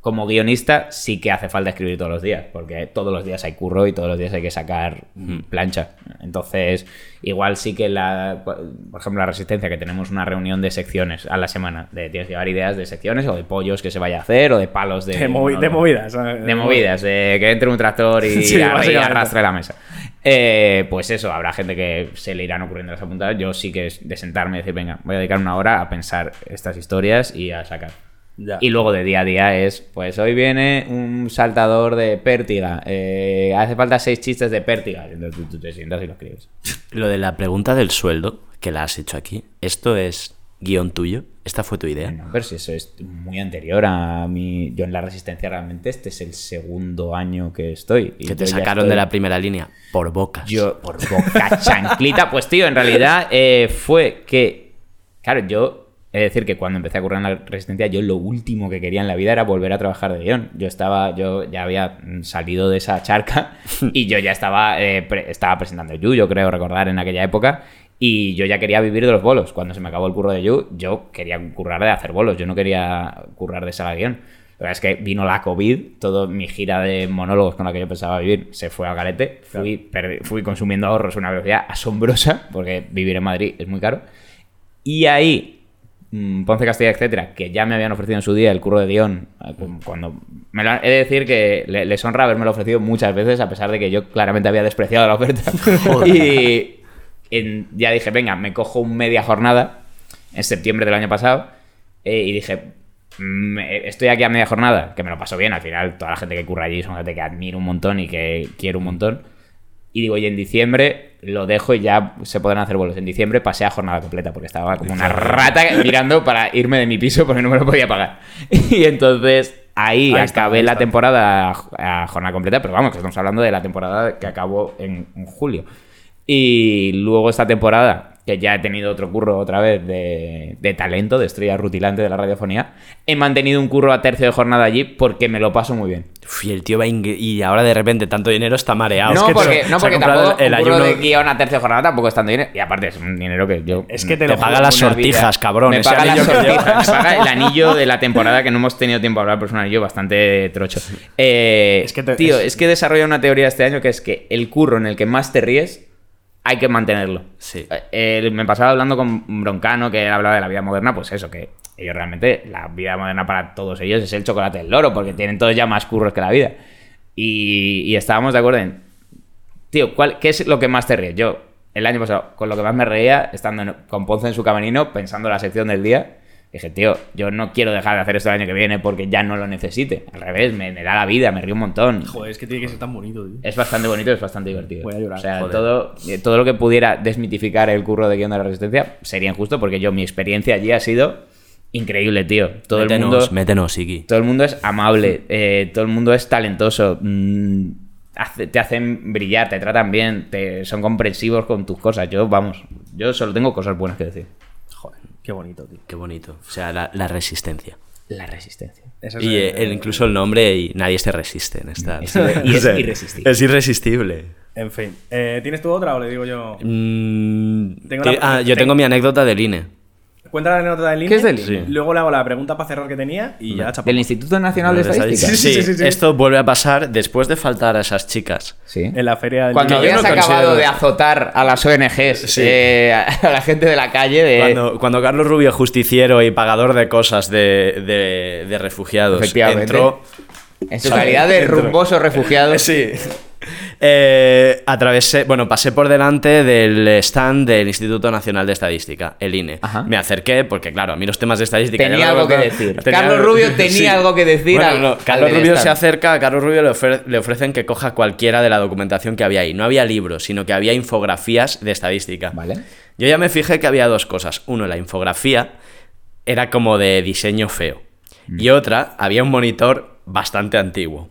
Como guionista sí que hace falta escribir todos los días, porque todos los días hay curro y todos los días hay que sacar plancha. Entonces, igual sí que la, por ejemplo, la resistencia, que tenemos una reunión de secciones a la semana, de tienes que llevar ideas de secciones o de pollos que se vaya a hacer o de palos de... De movi- de movidas. De movidas, de que entre un tractor y, Sí, y arrastre la mesa. Eh, pues eso, habrá gente que se le irán ocurriendo las apuntadas. Yo sí que es de sentarme y decir, venga, voy a dedicar una hora a pensar estas historias y a sacar. Ya. Y luego de día a día es, pues hoy viene un saltador de pértiga, eh, hace falta seis chistes de pértiga. Entonces tú, tú te sientas y lo escribes. Lo de la pregunta del sueldo, que la has hecho aquí, ¿esto es guion tuyo? ¿Esta fue tu idea? No, pero si eso es muy anterior a mí. Yo en la resistencia realmente este es el segundo año que estoy. y Que te sacaron estoy- de la primera línea por bocas. Yo, por boca chanclita. Pues tío, en realidad eh, fue que. Claro, yo. De decir que cuando empecé a currar en la resistencia, yo lo último que quería en la vida era volver a trabajar de guion. Yo estaba, yo ya había salido de esa charca y yo ya estaba, eh, pre- estaba presentando Yu, yo creo recordar en aquella época. Y yo ya quería vivir de los bolos. Cuando se me acabó el curro de Yu, yo quería currar de hacer bolos. Yo no quería currar de sala de guion. La verdad es que vino la COVID, toda mi gira de monólogos con la que yo pensaba vivir se fue al garete. Fui, fui consumiendo ahorros a una velocidad asombrosa, porque vivir en Madrid es muy caro. Y ahí, Ponce Castilla, etcétera, que ya me habían ofrecido en su día el curro de guion, eh, cu- cuando me lo he de decir que le- les honra haberme lo ofrecido muchas veces, a pesar de que yo claramente había despreciado la oferta. y en- ya dije, venga, me cojo un media jornada en septiembre del año pasado eh, y dije, mm, estoy aquí a media jornada, que me lo paso bien, al final toda la gente que curra allí son gente que admiro un montón y que quiero un montón. Y digo, y en diciembre lo dejo y ya se podrán hacer vuelos. En diciembre pasé a jornada completa porque estaba como una rata mirando para irme de mi piso porque no me lo podía pagar. Y entonces ahí, Ahí acabé la está. temporada a, a jornada completa, pero vamos, que estamos hablando de la temporada que acabó en, en julio. Y luego esta temporada, que ya he tenido otro curro otra vez de, de talento, de estrella rutilante de la radiofonía, he mantenido un curro a tercio de jornada allí porque me lo paso muy bien. Uf, y el tío va y ahora de repente tanto dinero está mareado. No, Es que porque, no porque tampoco el un curro ayuno. de guion a tercio de jornada tampoco es tanto dinero. Y aparte es un dinero que yo... Es que te Te lo paga las sortijas, vida. cabrón. Me ese paga las anillo que sortijas, llevas. me paga el anillo de la temporada que no hemos tenido tiempo a hablar, pero es un anillo bastante trocho. Eh, Es que te- tío, es- es que he desarrollado una teoría este año que es que el curro en el que más te ríes hay que mantenerlo. Sí. Eh, me pasaba hablando con Broncano, que hablaba de la vida moderna, pues eso, que ellos realmente, la vida moderna para todos ellos es el chocolate del loro, porque tienen todos ya más curros que la vida. Y, y estábamos de acuerdo en, tío, ¿cuál, ¿qué es lo que más te ríes? Yo, el año pasado, con lo que más me reía, estando en- con Ponce en su camerino, pensando la sección del día, dije, tío, yo no quiero dejar de hacer esto el año que viene porque ya no lo necesite. Al revés, me, me da la vida, me río un montón. Joder, es que tiene que ser tan bonito, tío. Es bastante bonito, es bastante divertido. Voy a llorar, O sea, joder. todo, eh, todo lo que pudiera desmitificar el curro de guion de la resistencia sería injusto porque yo, mi experiencia allí ha sido increíble, tío. Todo el mundo. métenos, Iki. Todo el mundo es amable, eh, todo el mundo es talentoso, mm, hace- te hacen brillar, te tratan bien, te, son comprensivos con tus cosas. Yo, vamos, yo solo tengo cosas buenas que decir. Qué bonito, tío. Qué bonito. O sea, la, la resistencia. La resistencia. Es Y el- eh, el- incluso el nombre y nadie se resiste en esta. Es irre- y es irresistible. Es irresistible. En fin. Eh, ¿Tienes tú otra o le digo yo? Mm, Tengo la- ah, yo tengo- tengo mi anécdota del INE. Cuenta la anécdota del INE. ¿Qué es del INE? Luego le hago la pregunta para cerrar que tenía y ya chapamos. ¿Del Instituto Nacional de Estadística? Sí, sí, sí, sí. esto vuelve a pasar después de faltar a esas chicas. Sí. En la feria del Cuando habías no acabado considero de azotar a las ONGs, Sí. eh, a la gente de la calle, de... Cuando, cuando Carlos Rubio, justiciero y pagador de cosas de, de- de refugiados, entró. En su calidad de rumboso refugiado. Sí. Eh, atravesé, bueno, pasé por delante del stand del Instituto Nacional de Estadística, el INE. Ajá. Me acerqué porque, claro, a mí los temas de estadística. Tenía algo que decir. tenía- Carlos Rubio tenía Sí. algo que decir Bueno, al- no, al Carlos Rubio se acerca, a Carlos Rubio le, ofre- le ofrecen que coja cualquiera de la documentación que había ahí. No había libros, sino que había infografías de estadística. Vale. Yo ya me fijé que había dos cosas. Uno, la infografía era como de diseño feo. Y otra, había un monitor bastante antiguo.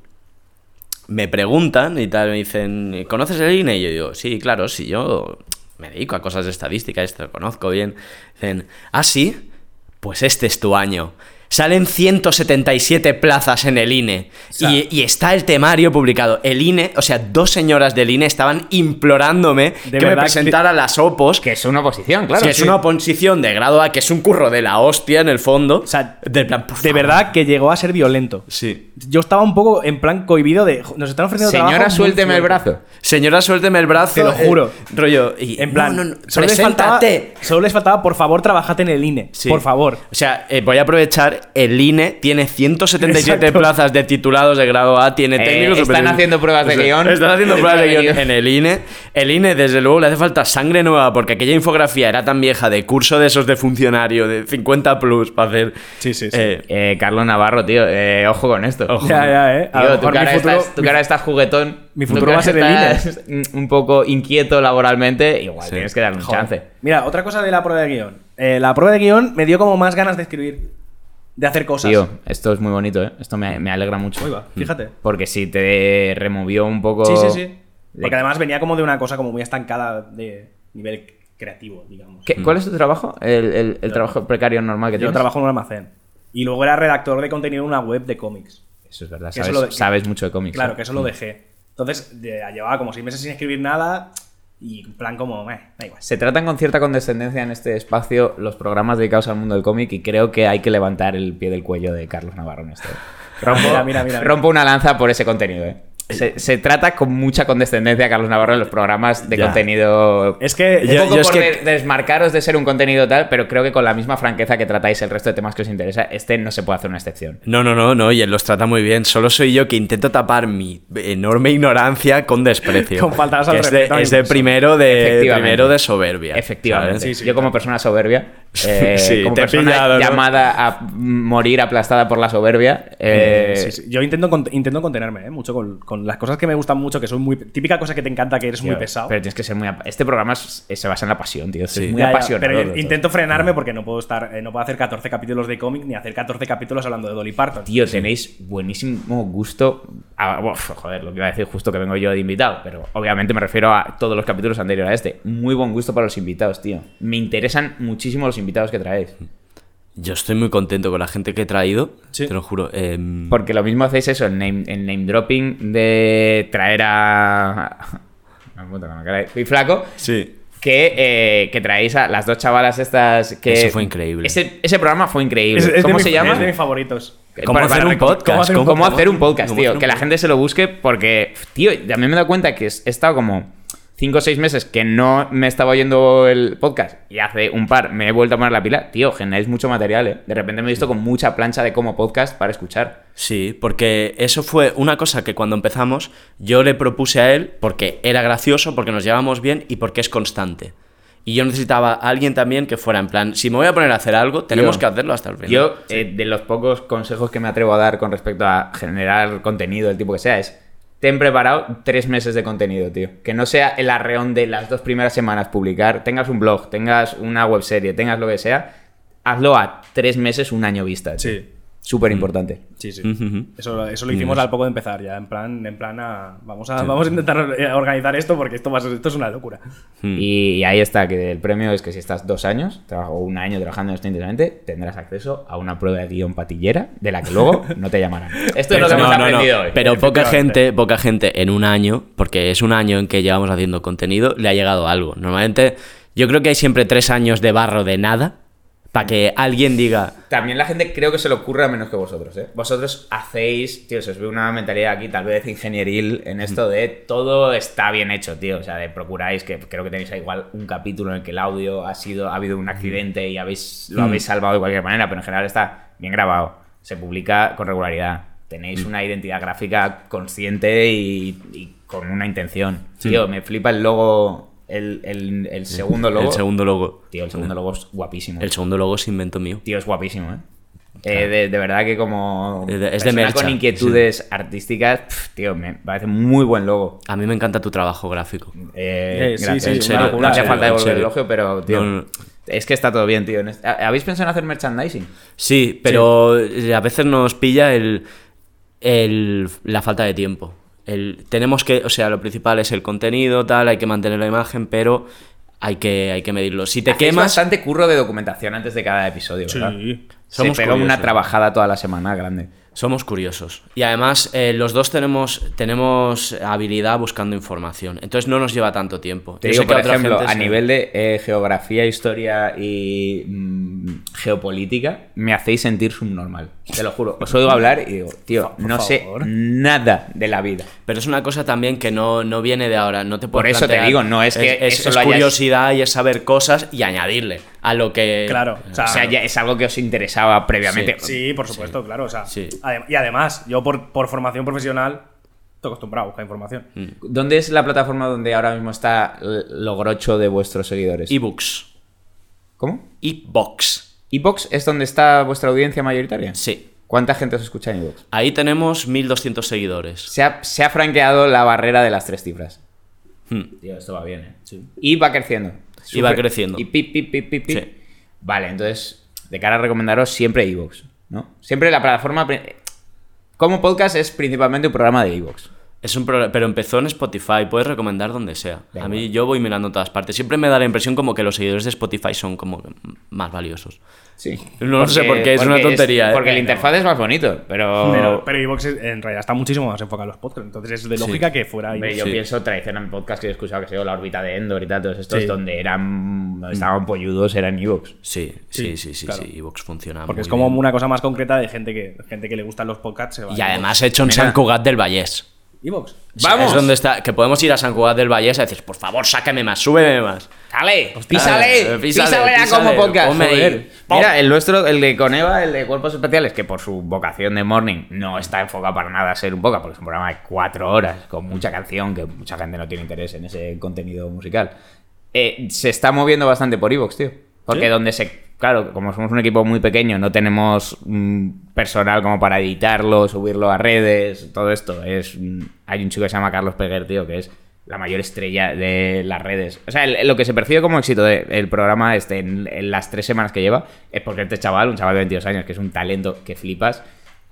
Me preguntan y tal, me dicen, ¿conoces el INE? Y yo digo, sí, claro, sí, yo me dedico a cosas de estadística, esto lo conozco bien. Dicen, ¿ah, sí? Pues este es tu año. Salen 177 plazas en el INE. sea- y, y está el temario publicado. El INE, o sea, dos señoras del INE estaban implorándome De que me presentara las opos. Que es una oposición, claro. que es una oposición de grado A, que es un curro de la hostia en el fondo. O sea, del plan, por de verdad que llegó a ser violento. Sí. Yo estaba un poco en plan cohibido de. Nos están ofreciendo Señora, trabajo suélteme el brazo. Señora, suélteme el brazo. Te lo eh, juro. rollo. Y, En plan, no, no, no, solo, les faltaba, solo les faltaba, por favor, trabajate en el INE. Sí. Por favor. O sea, eh, voy a aprovechar, el INE tiene 177 Exacto. plazas de titulados de grado A, tiene Eh, técnicos están superiores. haciendo pruebas de O sea, guion. Están haciendo pruebas de guion en el INE. El INE, desde luego, le hace falta sangre nueva porque aquella infografía era tan vieja de curso de esos de funcionario de 50 plus para hacer. Sí, sí, sí. eh, Eh, Carlos Navarro, tío, eh, ojo con esto. Ojo. Ya, ya, eh. A lo Tío, tú mejor que, mi ahora futuro- estás, estás juguetón. mi futuro va a ser el estás un poco inquieto laboralmente, igual Sí. tienes que darle un Joder. chance. Mira, otra cosa de la prueba de guion. Eh, la prueba de guion me dio como más ganas de escribir. De hacer cosas. Tío, esto es muy bonito, ¿eh? Esto me, me alegra mucho. Uy, va, fíjate. Porque si te removió un poco. Sí, sí, sí. de- Porque además venía como de una cosa como muy estancada de nivel creativo, digamos. ¿Qué- ¿Cuál es tu trabajo? El, el- el trabajo precario normal que Yo tienes. trabajo en un almacén. Y luego era redactor de contenido en una web de cómics. Eso es verdad, eso sabes, lo de- sabes mucho de cómics. Claro, ¿eh? que eso lo dejé. Entonces, llevaba como seis meses sin escribir nada y en plan como, eh, da igual. Se tratan con cierta condescendencia en este espacio los programas dedicados al mundo del cómic y creo que hay que levantar el pie del cuello de Carlos Navarro en esto. Rompo, Mira, mira, mira. rompo una lanza por ese contenido. ¿eh? Se, se trata con mucha condescendencia Carlos Navarro en los programas de Ya. contenido. Es que... Un Yo- poco yo es por que- desmarcaros de ser un contenido tal, pero creo que con la misma franqueza que tratáis el resto de temas que os interesa, este no se puede hacer una excepción. No, no, no, no, y él los trata muy bien. Solo soy yo que intento tapar mi enorme ignorancia con desprecio. Con faltas al es de, es de primero de Efectivamente. primero de soberbia. Efectivamente. ¿sabes? Sí, sí, yo como persona soberbia, eh, Sí, como te he persona llamada a morir aplastada por la soberbia, eh, Eh, sí, sí. Yo intento, intento contenerme, ¿eh? Mucho con, con las cosas que me gustan mucho, que son muy... Típica cosa que te encanta, que eres muy pesado. Pero tienes que ser muy. Este programa es- se basa en la pasión, tío. Sí. Es muy Ya, ya, apasionado. pero todo. intento frenarme porque no puedo estar no puedo hacer 14 capítulos de cómic ni hacer 14 capítulos hablando de Dolly Parton. Tío, tenéis buenísimo gusto. a- uf, joder, lo que iba a decir justo que vengo yo de invitado, pero obviamente me refiero a todos los capítulos anteriores a este. Muy buen gusto para los invitados, tío. Me interesan muchísimo los invitados que traéis. Yo estoy muy contento con la gente que he traído, Sí. te lo juro. Em, Porque lo mismo hacéis eso, el name, el name dropping de traer a. Fui flaco. Sí. Que, eh, que traéis a las dos chavalas estas que... Eso fue increíble. Ese, ese programa fue increíble. Es- es de ¿Cómo mi- se llama? Es de mis favoritos. ¿Cómo Para- hacer para un podcast? ¿Cómo hacer un, ¿Cómo- cómo hacer un podcast, cómo tío? hacer un Que la gente se lo busque porque, tío, también me he dado cuenta que he estado como 5 o 6 meses que no me estaba oyendo el podcast y hace un par me he vuelto a poner la pila. Tío, generáis mucho material, ¿eh? De repente me he visto con mucha plancha de como podcast para escuchar. Sí, porque eso fue una cosa que cuando empezamos yo le propuse a él porque era gracioso, porque nos llevamos bien y porque es constante. Y yo necesitaba a alguien también que fuera en plan, si me voy a poner a hacer algo, tenemos que hacerlo hasta el final. Yo, eh, de los pocos consejos que me atrevo a dar con respecto a generar contenido del tipo que sea, es ten preparado tres meses de contenido, tío. Que no sea el arreón de las dos primeras semanas publicar, tengas un blog, tengas una webserie, tengas lo que sea, hazlo a tres meses, un año vista. tío. Sí. Súper importante. Sí, sí. Eso, eso lo hicimos al poco de empezar ya, en plan, en plan a, vamos a, vamos a intentar organizar esto porque esto va a ser- esto es una locura. Hmm. Y, y ahí está, que el premio es que si estás dos años o un año trabajando en esto intensamente, tendrás acceso a una prueba de guion patillera de la que luego no te llamarán. Esto es lo que hemos aprendido hoy. Pero poca gente, poca gente en un año, porque es un año en que llevamos haciendo contenido, le ha llegado algo. Normalmente, yo creo que hay siempre tres años de barro de nada para que alguien diga, También la gente creo que se le ocurre a menos que vosotros, ¿eh? Vosotros hacéis, tío, se os ve una mentalidad aquí tal vez ingenieril en esto de todo está bien hecho, tío. O sea, de procuráis que creo que tenéis igual un capítulo en el que el audio ha sido, ha habido un accidente y habéis, lo habéis salvado de cualquier manera, pero en general está bien grabado. Se publica con regularidad. Tenéis una identidad gráfica consciente y, y con una intención. Tío, me flipa el logo, el, el- el segundo logo. el segundo logo. Tío, el segundo logo es guapísimo. El segundo logo es invento mío. Tío, es guapísimo, ¿eh? Eh, de, de verdad que como Es de- mercha, con inquietudes artísticas, pf, tío, me parece muy buen logo. A mí me encanta tu trabajo gráfico. Eh, Eh, sí, sí, No- en serio, no, en hace falta devolver el elogio, pero, tío, No, no. es que está todo bien, tío. ¿Habéis pensado en hacer merchandising? Sí, pero a veces nos pilla el, el- la falta de tiempo. El, tenemos que, o sea, lo principal es el contenido, tal, hay que mantener la imagen, pero hay que, hay que medirlo. Si te Hacéis quemas, bastante curro de documentación antes de cada episodio, ¿verdad? Sí. Somos Se pega una trabajada toda la semana grande. Somos curiosos. Y además, eh, los dos tenemos, tenemos habilidad buscando información. Entonces no nos lleva tanto tiempo. Te Yo digo, sé que por ejemplo, a se- nivel de eh, geografía, historia y mm, geopolítica, me hacéis sentir subnormal. Te lo juro. Os oigo hablar y digo, tío, no sé nada de la vida. Pero es una cosa también que no, no viene de ahora. No te Por eso te digo, no es que es, eso es lo hayáis- curiosidad y es saber cosas y añadirle a lo que. Claro. O sea, O sea, ya es algo que os interesaba previamente. Sí, por supuesto, claro. O sea, Sí. adem- y además, yo por, por formación profesional estoy acostumbrado a buscar información. Mm. ¿Dónde es la plataforma donde ahora mismo está lo grocho de vuestros seguidores? Ebooks. ¿Cómo? Ebox. ¿Evox es donde está vuestra audiencia mayoritaria? Sí. ¿Cuánta gente os escucha en Evox? Ahí tenemos 1200 seguidores. Se ha, se ha franqueado la barrera de las tres cifras. Hmm. Tío, esto va bien, ¿eh? Y va creciendo. Y va creciendo. Y pip, pip, pip, pip, pip. Sí. Vale, entonces, de cara a recomendaros siempre Evox, ¿no? Siempre la plataforma... Como podcast es principalmente un programa de Evox. Es un pro- pero empezó en Spotify, puedes recomendar donde sea. A mí yo voy mirando en todas partes. Siempre me da la impresión como que los seguidores de Spotify son como más valiosos. Sí. No sé por qué, es una tontería, ¿eh? Porque el Pero- interfaz es más bonito, pero... Pero, es- en realidad está muchísimo más enfocado en los podcasts. Entonces es de lógica que fuera iVoox. yo Sí. pienso tradicional podcast que he escuchado que se la órbita de Endor y tal, todos estos Sí. donde eran donde estaban polludos eran Evox. Sí, sí, Sí, sí, claro. sí. Evox funciona Porque muy es como bien. una cosa más concreta de gente que, gente que le gustan los podcasts. se va Y además hecho en Mira. San Cugat del Vallés. iVoox. ¡Vamos! Es donde está, que podemos ir a San Cugat del Vallés a decir, por favor, sácame más, súbeme más. ¡Dale! ¡Písale! eh, ¡Písale, písale, ya písale, como podcast! Mira, el nuestro, el de Coneva, el de Cuerpos Especiales, que por su vocación de morning no está enfocado para nada a ser un podcast, porque es un programa de cuatro horas, con mucha canción, que mucha gente no tiene interés en ese contenido musical. Eh, se está moviendo bastante por Evox, tío. Porque ¿Sí? donde se... Claro, como somos un equipo muy pequeño, no tenemos mm, personal como para editarlo, subirlo a redes, todo esto. Es, mm, hay un chico que se llama Carlos Peguer, tío, que es la mayor estrella de las redes. O sea, lo que se percibe como éxito del programa este en las tres semanas que lleva es porque este chaval, un chaval de 22 años, que es un talento que flipas,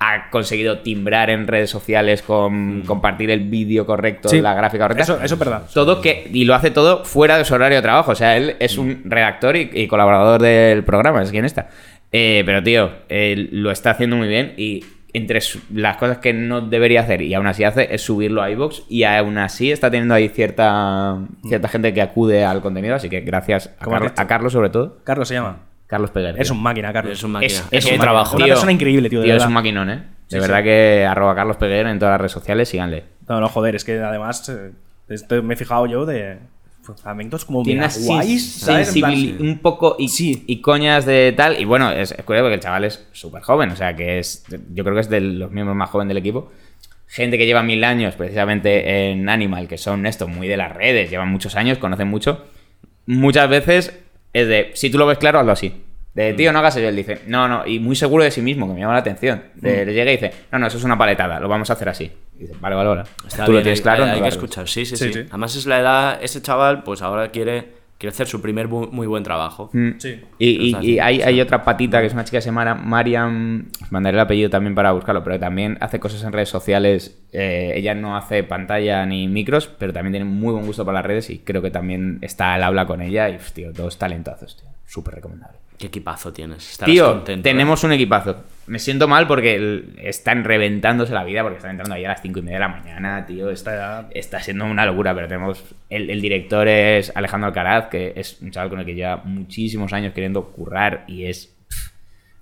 ha conseguido timbrar en redes sociales con compartir el vídeo correcto, Sí. la gráfica correcta. Eso, eso es verdad. Todo que. Y lo hace todo fuera de su horario de trabajo. O sea, él es un redactor y, y colaborador del programa, es quien está. Eh, pero, tío, él lo está haciendo muy bien y entre su- las cosas que no debería hacer y aún así hace es subirlo a iVoox y aún así está teniendo ahí cierta, cierta gente que acude al contenido. Así que gracias a Carlos, sobre todo. Carlos se llama. Carlos Peguer. Es tío. un máquina, Carlos. Es un máquina. Es, Es es un un trabajo. Una persona increíble, tío, de es verdad. un maquinón, ¿eh? De Sí, verdad sí. que arroba Carlos Peguer en todas las redes sociales, síganle. No, no, joder, es que además eh, esto me he fijado yo de fragmentos como Tiene una guays, un poco y, y coñas de tal. Y bueno, es, es curioso porque el chaval es súper joven, o sea que es. Yo creo que es de los miembros más jóvenes del equipo. Gente que lleva mil años precisamente en Animal, que son esto, muy de las redes, llevan muchos años, conocen mucho. Muchas veces es de, si tú lo ves claro, hazlo así. De tío, no hagas eso. Él dice, no, no, y muy seguro de sí mismo, que me llama la atención. De, Le llega y dice, no, no, eso es una paletada, lo vamos a hacer así. Y dice, vale, vale, vale. Está tú lo tienes hay- claro, hay, no hay que hagas. escuchar, sí, sí, Sí, sí, sí. Además es la edad, ese chaval, pues ahora quiere, quiere hacer su primer bu- muy buen trabajo. Mm. Sí. Y, hay, hay otra patita que es una chica que se llama Mariam. os Mandaré el apellido también para buscarlo, pero también hace cosas en redes sociales. Eh, ella no hace pantalla ni micros, pero también tiene muy buen gusto para las redes y creo que también está al habla con ella. Y, tío, dos talentazos, tío. Súper recomendable. Qué equipazo tienes. Estarás Tío, contento, ¿eh? tenemos un equipazo. Me siento mal porque están reventándose la vida porque están entrando ahí a las 5 y media de la mañana, tío. Está, está siendo una locura, pero tenemos. El, el director es Alejandro Alcaraz, que es un chaval con el que lleva muchísimos años queriendo currar y es.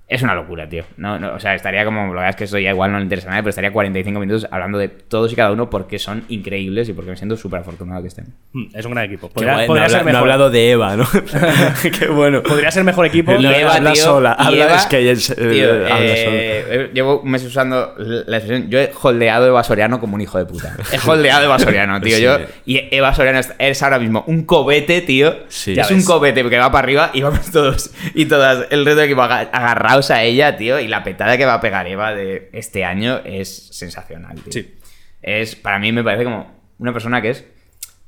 Es una locura, tío. No, no, o sea, estaría como. La verdad es que eso ya igual no le interesa a nadie, pero estaría 45 minutos hablando de todos y cada uno porque son increíbles y porque me siento súper afortunado que estén. Mm, Es un gran equipo. Qué Podría, guay, podría no, ser habla- mejor. hablado de Eva, ¿no? Qué bueno. Podría ser mejor equipo. No, Eva, habla tío, sola, habla- Eva- es que ella es- eh, tío, habla eh, eh, llevo un mes usando la expresión. Yo he holdeado Eva Soriano como un hijo de puta. He holdeado Eva Soriano, tío. Sí. Yo, y Eva Soriano es, es ahora mismo un cobete, tío. Sí. es un cobete que va para arriba y vamos todos y todas, el resto del equipo aga- a ella, tío. Y la petada que va a pegar Eva de este año es sensacional, tío. Sí. Es, para mí me parece como una persona que es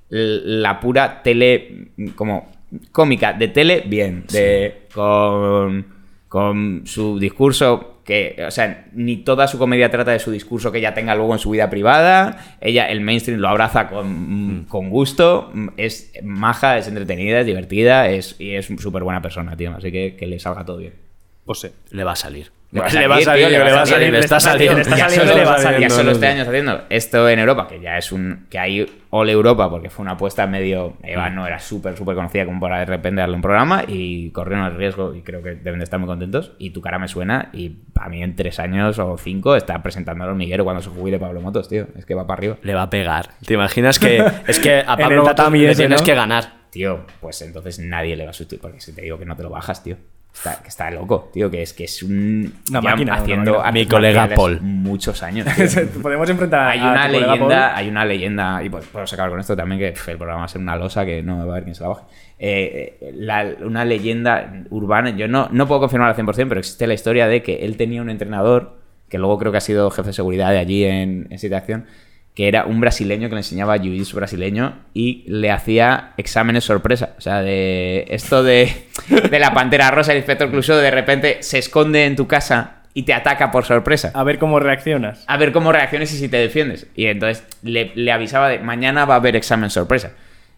la pura tele, como cómica de tele, bien, de, con, con su discurso que, o sea, ni toda su comedia trata de su discurso que ella tenga luego en su vida privada. Ella, el mainstream lo abraza con, con gusto. Es maja, es entretenida, es divertida es, y es súper buena persona, tío. Así que que le salga todo bien. Pues sí. Le va a salir. Le va a Le va a salir, salir, tío, le va a salir, le está saliendo. le está saliendo, le va a salir. ya solo este sé. año está haciendo esto en Europa, que ya es un. que hay All Europa, porque fue una apuesta medio. Eva no era súper, súper conocida como para de repente darle un programa y corrieron el riesgo y creo que deben de estar muy contentos. Y tu cara me suena y a mí en tres años o cinco está presentando al hormiguero cuando se jubile Pablo Motos, tío. Es que va para arriba. Le va a pegar. ¿Te imaginas que es que a Pablo Motos le tienes ¿no? que ganar? Tío, pues entonces nadie le va a sustituir, porque si te digo que no te lo bajas, tío. Está, que está loco, tío, que es que es un. Una máquina, una haciendo máquina. Mi colega Paul. Muchos años. Podemos enfrentar a Hay a una tu leyenda, Paul. hay una leyenda, y pues puedo sacar con esto también que el programa va a ser una losa que no va a haber quien se la baje. Eh, la- una leyenda urbana, yo no, no puedo confirmar al 100%, pero existe la historia de que él tenía un entrenador, que luego creo que ha sido jefe de seguridad de allí en, en Siete Acción, que era un brasileño que le enseñaba jiu-jitsu brasileño y le hacía exámenes sorpresa. O sea, de esto de, de la pantera rosa, el inspector Clouseau de repente se esconde en tu casa y te ataca por sorpresa A ver cómo reaccionas. a ver cómo reacciones y si te defiendes. Y entonces le, le avisaba de mañana va a haber examen sorpresa.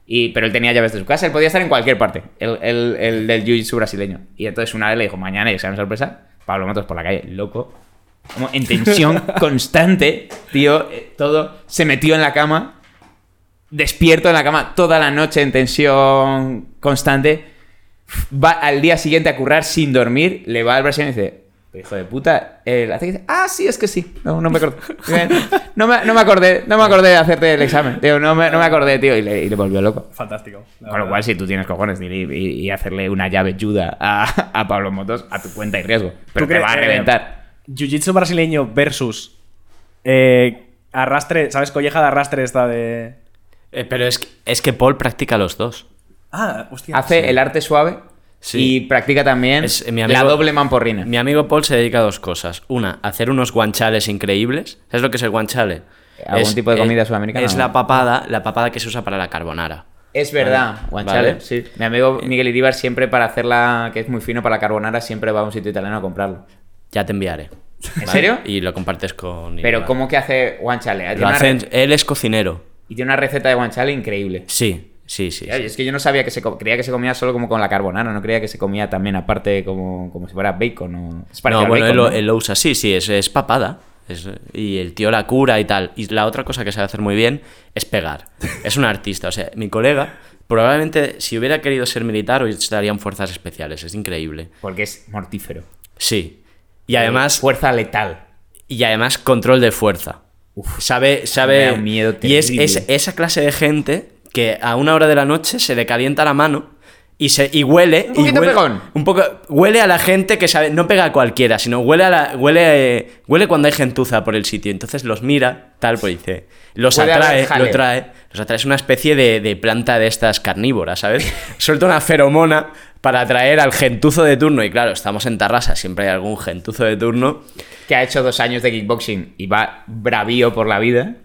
Y, pero él tenía llaves de su casa, él podía estar en cualquier parte, el, el- el del jiu-jitsu brasileño. Y entonces una vez le dijo, mañana hay examen sorpresa, Pablo Motos por la calle, loco. Como en tensión constante, tío, eh, todo. Se metió en la cama, despierto en la cama toda la noche en tensión constante. Va al día siguiente a currar sin dormir, le va al brasileño y dice, hijo de puta, el hace que dice, ah, sí, es que sí. No, no me acordé. No me, no me acordé, no me acordé de hacerte el examen. Tío, no me, no me acordé, tío. Y le, y le volvió loco. Fantástico. Con lo verdad. cual, si tú tienes cojones de ir y, y hacerle una llave juda a, a Pablo Motos, a tu cuenta y riesgo. Pero ¿Tú te va a eh, reventar. Jiu-Jitsu brasileño versus eh, arrastre, ¿sabes? Colleja de arrastre esta de... Eh, pero es que, es que Paul practica los dos. Ah, hostia. Hace el arte suave Sí. y practica también Es, eh, mi la amigo- doble mamporrina. Mi amigo Paul se dedica a dos cosas. Una, hacer unos guanchales increíbles. ¿Sabes lo que es el guanchale? ¿Algún Es- tipo de comida eh, sudamericana? Es la papada, la papada que se usa para la carbonara. Es verdad, Vale. guanchale, Vale. sí. Mi amigo Miguel Iribar siempre para hacerla, que es muy fino para la carbonara, siempre va a un sitio italiano a comprarlo. Ya te enviaré. ¿En serio? Y lo compartes con. Pero Iván. ¿cómo que hace guanchale? Lo una hacen- re- Él es cocinero. Y tiene una receta de guanchale increíble. Sí, sí, sí. Es que yo no sabía que se creía que se comía solo como con la carbonara, no creía que se comía también aparte como, como si fuera bacon o... Es No, bueno, bacon, él, lo, ¿no? él lo usa. Sí, sí, es, es papada. Es- y el tío la cura y tal. Y la otra cosa que sabe hacer muy bien es pegar. Es un artista. O sea, mi colega, probablemente si hubiera querido ser militar, hoy estaría en fuerzas especiales. Es increíble. Porque es mortífero. Sí. Y además, Fuerza letal. y además control de fuerza. sabe, me sabe. da un miedo y es, es esa clase de gente que a una hora de la noche se le calienta la mano y se y huele. Un y poquito huele, pegón. Un poco. Huele a la gente que sabe. No pega a cualquiera, sino huele a la. Huele, eh, huele cuando hay gentuza por el sitio. Entonces los mira, tal, pues dice. Los atrae, lo trae. Los atrae. Es una especie de, de planta de estas carnívoras, ¿sabes? Suelta una feromona para atraer al gentuzo de turno. Y claro, estamos en Tarrasa, siempre hay algún gentuzo de turno. Que ha hecho dos años de kickboxing y va bravío por la vida.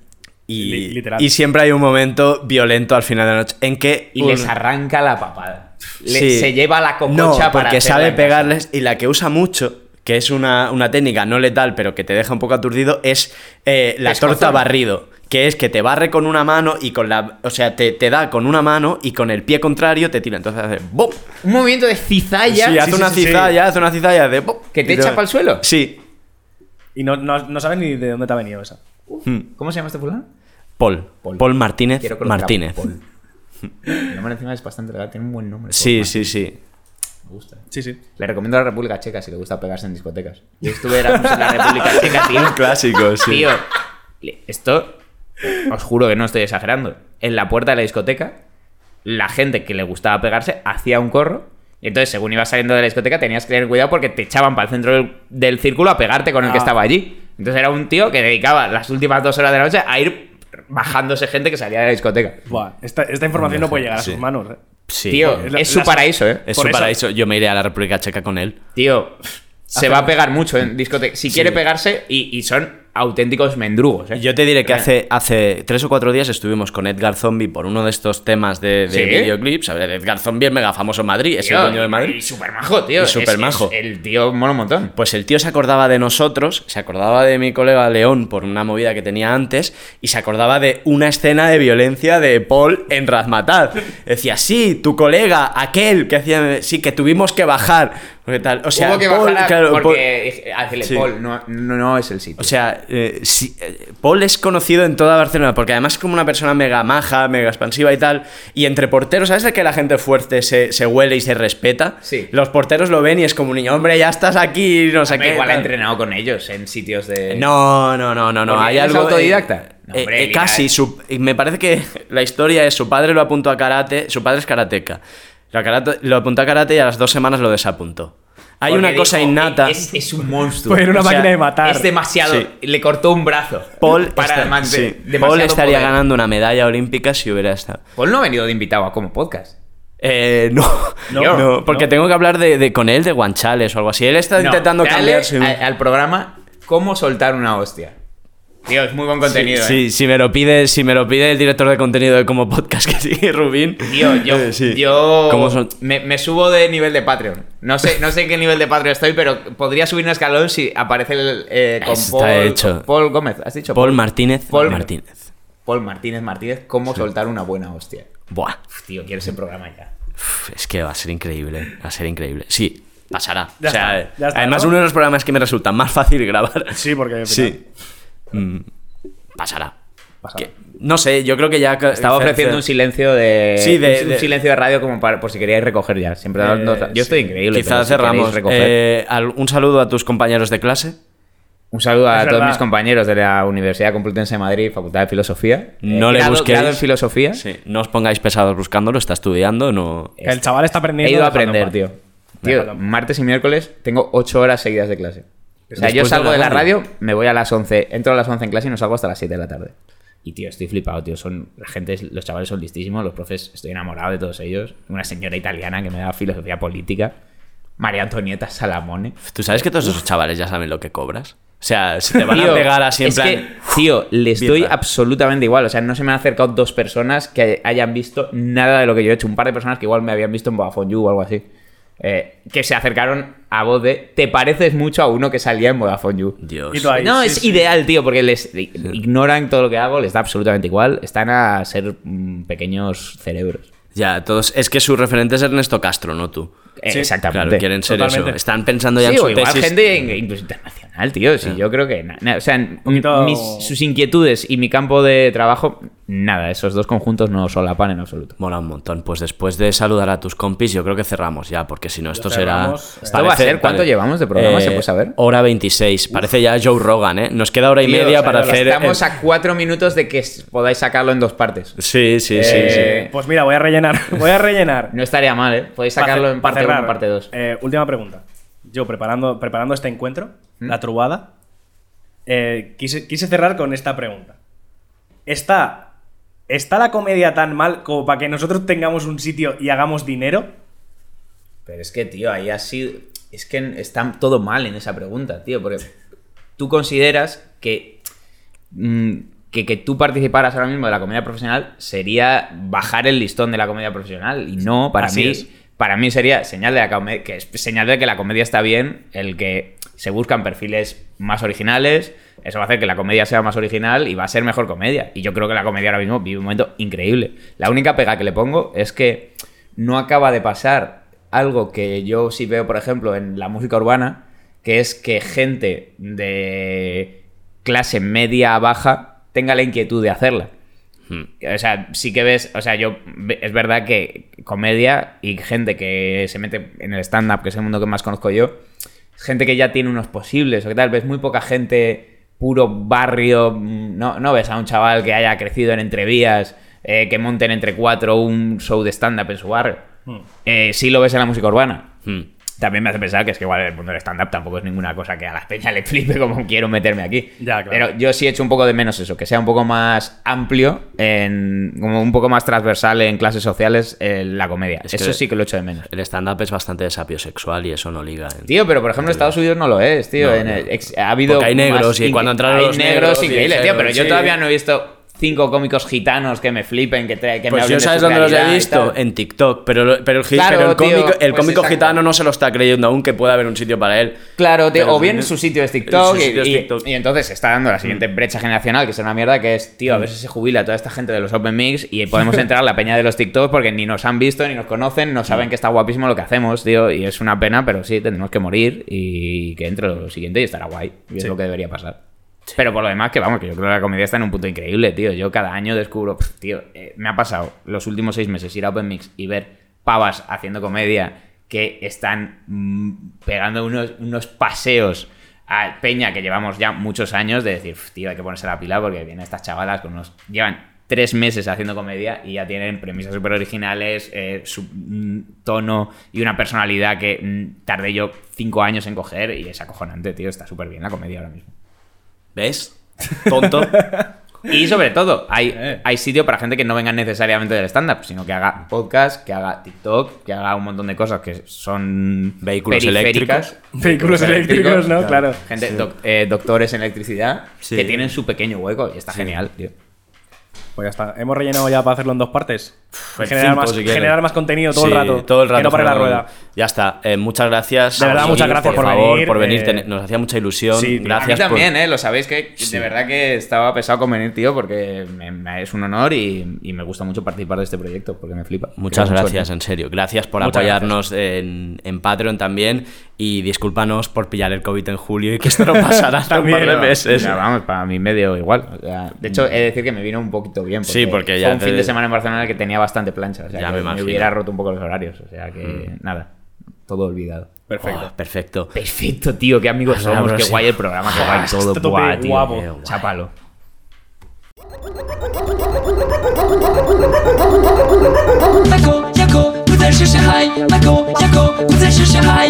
Y, y siempre hay un momento violento al final de la noche en que Y un- les arranca la papada. Le- Sí. Se lleva la cococha no, para porque sabe pegarles y la que usa mucho que es una, una técnica no letal pero que te deja un poco aturdido es eh, la torta barrido que es que te barre con una mano y con la o sea te, te da con una mano y con el pie contrario te tira entonces hace ¡bum! Un movimiento de cizalla sí, hace sí, una sí, sí. cizalla hace una cizalla de ¡bum! que te Y echa para el suelo. sí Y no, no, no sabes ni de dónde te ha venido esa. ¿Cómo se llama este fulano? Paul Paul. Paul, Martínez Martínez Paul. El nombre encima es bastante legal, tiene un buen nombre. sí sí sí Me gusta. Sí, sí. Le recomiendo a la República Checa si le gusta pegarse en discotecas. Yo estuve en la República Checa, tío. un clásico sí Tío, esto os juro que no estoy exagerando. En la puerta de la discoteca, la gente que le gustaba pegarse hacía un corro. Y entonces, según ibas saliendo de la discoteca, tenías que tener cuidado porque te echaban para el centro del, del círculo a pegarte con el que Ah. estaba allí. Entonces era un tío que dedicaba las últimas dos horas de la noche a ir bajándose gente que salía de la discoteca. Buah, esta, esta información no puede llegar a Sí. sus manos. ¿eh? Sí. Tío, es la- es su la- paraíso, ¿eh? es por su eso- paraíso yo me iré a la República Checa con él Tío, se va a pegar mucho en discoteca. Si quiere pegarse, y, y son auténticos mendrugos, ¿eh? Yo te diré que hace, hace tres o cuatro días estuvimos con Edgar Zombie por uno de estos temas de, de ¿Sí? videoclips. A ver, Edgar Zombie es mega famoso en Madrid, es tío, el dueño de Madrid. Y súper majo, tío. Y Es- supermajo. es- El tío mola un montón. Pues el tío se acordaba de nosotros, se acordaba de mi colega León por una movida que tenía antes y se acordaba de una escena de violencia de Paul en Razmataz. Decía, sí, tu colega, aquel que hacía, sí, que tuvimos que bajar. Porque tal, o sea, Hubo que Paul, bajar a- claro, Paul- porque decirle, Sí. Paul, no, no, no es el sitio. o sea, eh, sí, eh, Paul es conocido en toda Barcelona porque además es como una persona mega maja, mega expansiva y tal. Y entre porteros, ¿sabes de que la gente fuerte se, se huele y se respeta? Sí. Los porteros lo ven y es como un niño, hombre, ya estás aquí, no sé Hombre, qué. igual ha tal". entrenado con ellos en sitios de. No, no, no, no, no. Hay algo. autodidacta. No, eh, hombre, eh, Lina, casi. su- me parece que la historia es: su padre lo apuntó a karate. Su padre es karateca. Lo, karate- lo apuntó a karate y a las dos semanas lo desapuntó. Hay Porque una cosa innata. Es, es un monstruo. Fue una O sea, máquina de matar. Es demasiado. Sí. Le cortó un brazo. Paul, para está- sí, Paul estaría poder. ganando una medalla olímpica si hubiera estado. Paul no ha venido de invitado a como podcast. Eh, no, No, no, porque no. tengo que hablar de, de- con él de guanchales o algo así. Él está No, intentando dale cambiarse. un- a- al programa cómo soltar una hostia. Tío, es muy buen contenido, sí, ¿eh? si me lo pide, si me lo pide el director de contenido de como podcast que sigue Rubín. Tío, yo, eh, sí. yo ¿Cómo son? me, me subo de nivel de Patreon. No sé, no sé en qué nivel de Patreon estoy, pero podría subir un escalón si aparece el, eh, con Eso Paul, está hecho. con Paul Gómez. ¿Has dicho? Paul Martínez Paul Martínez. Paul Martínez Martínez, cómo soltar una buena hostia. Buah. Uf, tío, quiero ese programa ya. Uf, Es que va a ser increíble, va a ser increíble. Sí, pasará. Ya o sea, está, ya está, además ¿no? uno de los programas que me resulta más fácil grabar. Sí, porque. Sí. Mm, pasará. Pasará. Que- no sé, yo creo que ya Estaba ofreciendo un silencio de, Sí, de- un, de- silencio de radio como para, por si queríais recoger ya. Siempre Eh, dando- yo estoy sí. increíble. Quizás si cerramos. Eh, un saludo a tus compañeros de clase. Un saludo a Es todos verdad. mis compañeros de la Universidad Complutense de Madrid, Facultad de Filosofía. No Eh, le grado- busquéis. grado en Filosofía. Sí, no os pongáis pesados buscándolo, está estudiando, no. El chaval está He aprendiendo. ido a aprender, tío. Tío, martes y miércoles tengo 8 horas seguidas de clase. O sea, yo de salgo la de la radio. radio, me voy a las 11, entro a las 11 en clase y no salgo hasta las 7 de la tarde. Y tío, estoy flipado, tío. Son la gente, los chavales son listísimos, los profes, estoy enamorado de todos ellos. Una señora italiana que me da filosofía política. María Antonieta Salamone. ¿Tú sabes que todos esos chavales ya saben lo que cobras? O sea, se te van Tío, a pegar así en es plan. que, tío, les doy absolutamente igual. O sea, no se me han acercado dos personas que hayan visto nada de lo que yo he hecho. Un par de personas que igual me habían visto en Vodafone You o algo así. Eh, que se acercaron a voz de te pareces mucho a uno que salía en Vodafone You. Dios. Ahí, No, sí, es sí. ideal, tío, porque les ignoran todo lo que hago, les da absolutamente igual. Están a ser mm, pequeños cerebros. Ya, todos. Es que su referente es Ernesto Castro, no tú. Eh, Sí, Exactamente. Claro, quieren ser Totalmente. eso. Están pensando ya Sí, en su o igual tesis. gente incluso internacional, tío. Sí, yo creo que. na- na- o sea, poquito- mis- sus inquietudes y mi campo de trabajo, nada, esos dos conjuntos no solapan en absoluto. Mola un montón. Pues después de saludar a tus compis, yo creo que cerramos ya, porque si no, esto será. Esto va a ser- ¿cuánto llevamos de programa? ¿Se puede saber? Hora 26. Parece ya Joe Rogan, ¿eh? Nos queda hora y media o sea, para hacer. Estamos eh, a cuatro minutos de que podáis sacarlo en dos partes. Sí, sí, sí, Eh, sí. Pues mira, voy a rellenar. Voy a rellenar. No estaría mal, ¿eh? Podéis sacarlo en pa' parte 1 cerrar, en parte 2. eh, última pregunta. Yo preparando, preparando este encuentro, ¿Mm? la trubada, eh, quise, quise cerrar con esta pregunta. ¿Está, ¿Está la comedia tan mal como para que nosotros tengamos un sitio y hagamos dinero? Pero es que, tío, ahí ha sido. Es que está todo mal en esa pregunta, tío, porque tú consideras que. mm, que, que tú participaras ahora mismo de la comedia profesional sería bajar el listón de la comedia profesional. Y no, para Así mí. es. Para mí sería señal de la. Que señal de que la comedia está bien, el que se buscan perfiles más originales. Eso va a hacer que la comedia sea más original y va a ser mejor comedia. Y yo creo que la comedia ahora mismo vive un momento increíble. La única pega que le pongo es que no acaba de pasar algo que yo sí veo, por ejemplo, en la música urbana, que es que gente de clase media baja tenga la inquietud de hacerla. O sea, sí que ves, o sea, yo es verdad que comedia y gente que se mete en el stand-up, que es el mundo que más conozco yo, gente que ya tiene unos posibles o qué tal, ves muy poca gente puro barrio, mm, no, no ves a un chaval que haya crecido en entrevías, eh, que monten entre cuatro un show de stand-up en su barrio. Eh, sí lo ves en la música urbana. Hmm. También me hace pensar que es que igual el mundo del stand-up tampoco es ninguna cosa que a las peñas le flipe como quiero meterme aquí. Ya, claro. Pero yo sí he hecho un poco de menos eso, que sea un poco más amplio, en, como un poco más transversal en clases sociales eh, la comedia. Es eso que- sí que lo echo de menos. El stand-up es bastante de sapio sexual y eso no liga. en- Tío, pero por ejemplo en Estados Unidos no lo es, tío. No, En el- ex- ha habido Porque hay negros y cuando entraron hay los negros negros increíbles, tío. Pero yo todavía no he visto cinco cómicos gitanos que me flipen, que, tra- que me Pues hablen yo sabes dónde los he visto, en TikTok, pero, pero el, Claro, pero el tío, cómico, el pues cómico gitano no se lo está creyendo aún que pueda haber un sitio para él. Claro, tío, o bien su sitio es TikTok, sitio y, y- TikTok. Mm. y entonces está dando la siguiente brecha generacional, que es una mierda, que es, tío, a ver si se jubila toda esta gente de los Open Mix y podemos entrar a la peña de los TikTok porque ni nos han visto, ni nos conocen, no Mm. saben que está guapísimo lo que hacemos, tío, y es una pena, pero sí, tendremos que morir y que entre lo siguiente y estará guay, y es Sí. lo que debería pasar. Pero por lo demás, que vamos, que yo creo que la comedia está en un punto increíble, tío. Yo cada año descubro, tío, eh, me ha pasado los últimos seis meses ir a Open Mix y ver pavas haciendo comedia que están mm, pegando unos, unos paseos a Peña que llevamos ya muchos años de decir, "Uf, tío, hay que ponerse la pila porque vienen estas chavalas con unos. llevan tres meses haciendo comedia y ya tienen premisas súper originales, eh, su mm, tono y una personalidad que mm, tardé yo cinco años en coger y es acojonante, tío. Está súper bien la comedia ahora mismo. ¿Ves? Tonto. Y sobre todo, hay, Eh. hay sitio para gente que no venga necesariamente del stand-up, sino que haga podcast, que haga TikTok, que haga un montón de cosas que son Vehículos periféricas. Vehículos eléctricos, ¿no? Claro. Gente, doc- eh, doctores en electricidad, Sí. que tienen su pequeño hueco y está Sí. genial, tío. Pues ya está. Hemos rellenado ya para hacerlo en dos partes. En generar, cinco, más, si generar más contenido todo Sí, el rato. Todo el rato. Que no pare la rueda. Ya está. Eh, muchas gracias. De verdad, muchas gracias por favor, venir, por venir. eh, Nos hacía mucha ilusión. sí, a mí gracias por- también, ¿eh? Lo sabéis que Sí. de verdad que estaba pesado con venir, tío, porque me- me- es un honor y, y me gusta mucho participar de este proyecto, porque me flipa. Muchas Creo gracias, en- serio. Gracias por Muchas apoyarnos en, en Patreon también. Y discúlpanos por pillar el COVID en julio y que esto no pasara hasta un par de También, meses. Ya, vamos, para mí medio igual. O sea, de hecho, he de decir que me vino un poquito bien. Porque Sí, porque fue ya un te- fin de semana en Barcelona que tenía bastante plancha. O sea, Ya que me me, imagino. Mm. hubiera roto un poco los horarios. O sea que, nada, todo olvidado. Perfecto. Oh, perfecto. Perfecto, tío, qué amigos Hasta la somos, qué próxima. guay el programa, qué guay todo. Está todo Buah, tío, guapo. eh, Chápalo.迈狗呀狗，不再是小孩，迈狗呀狗，不再是小孩。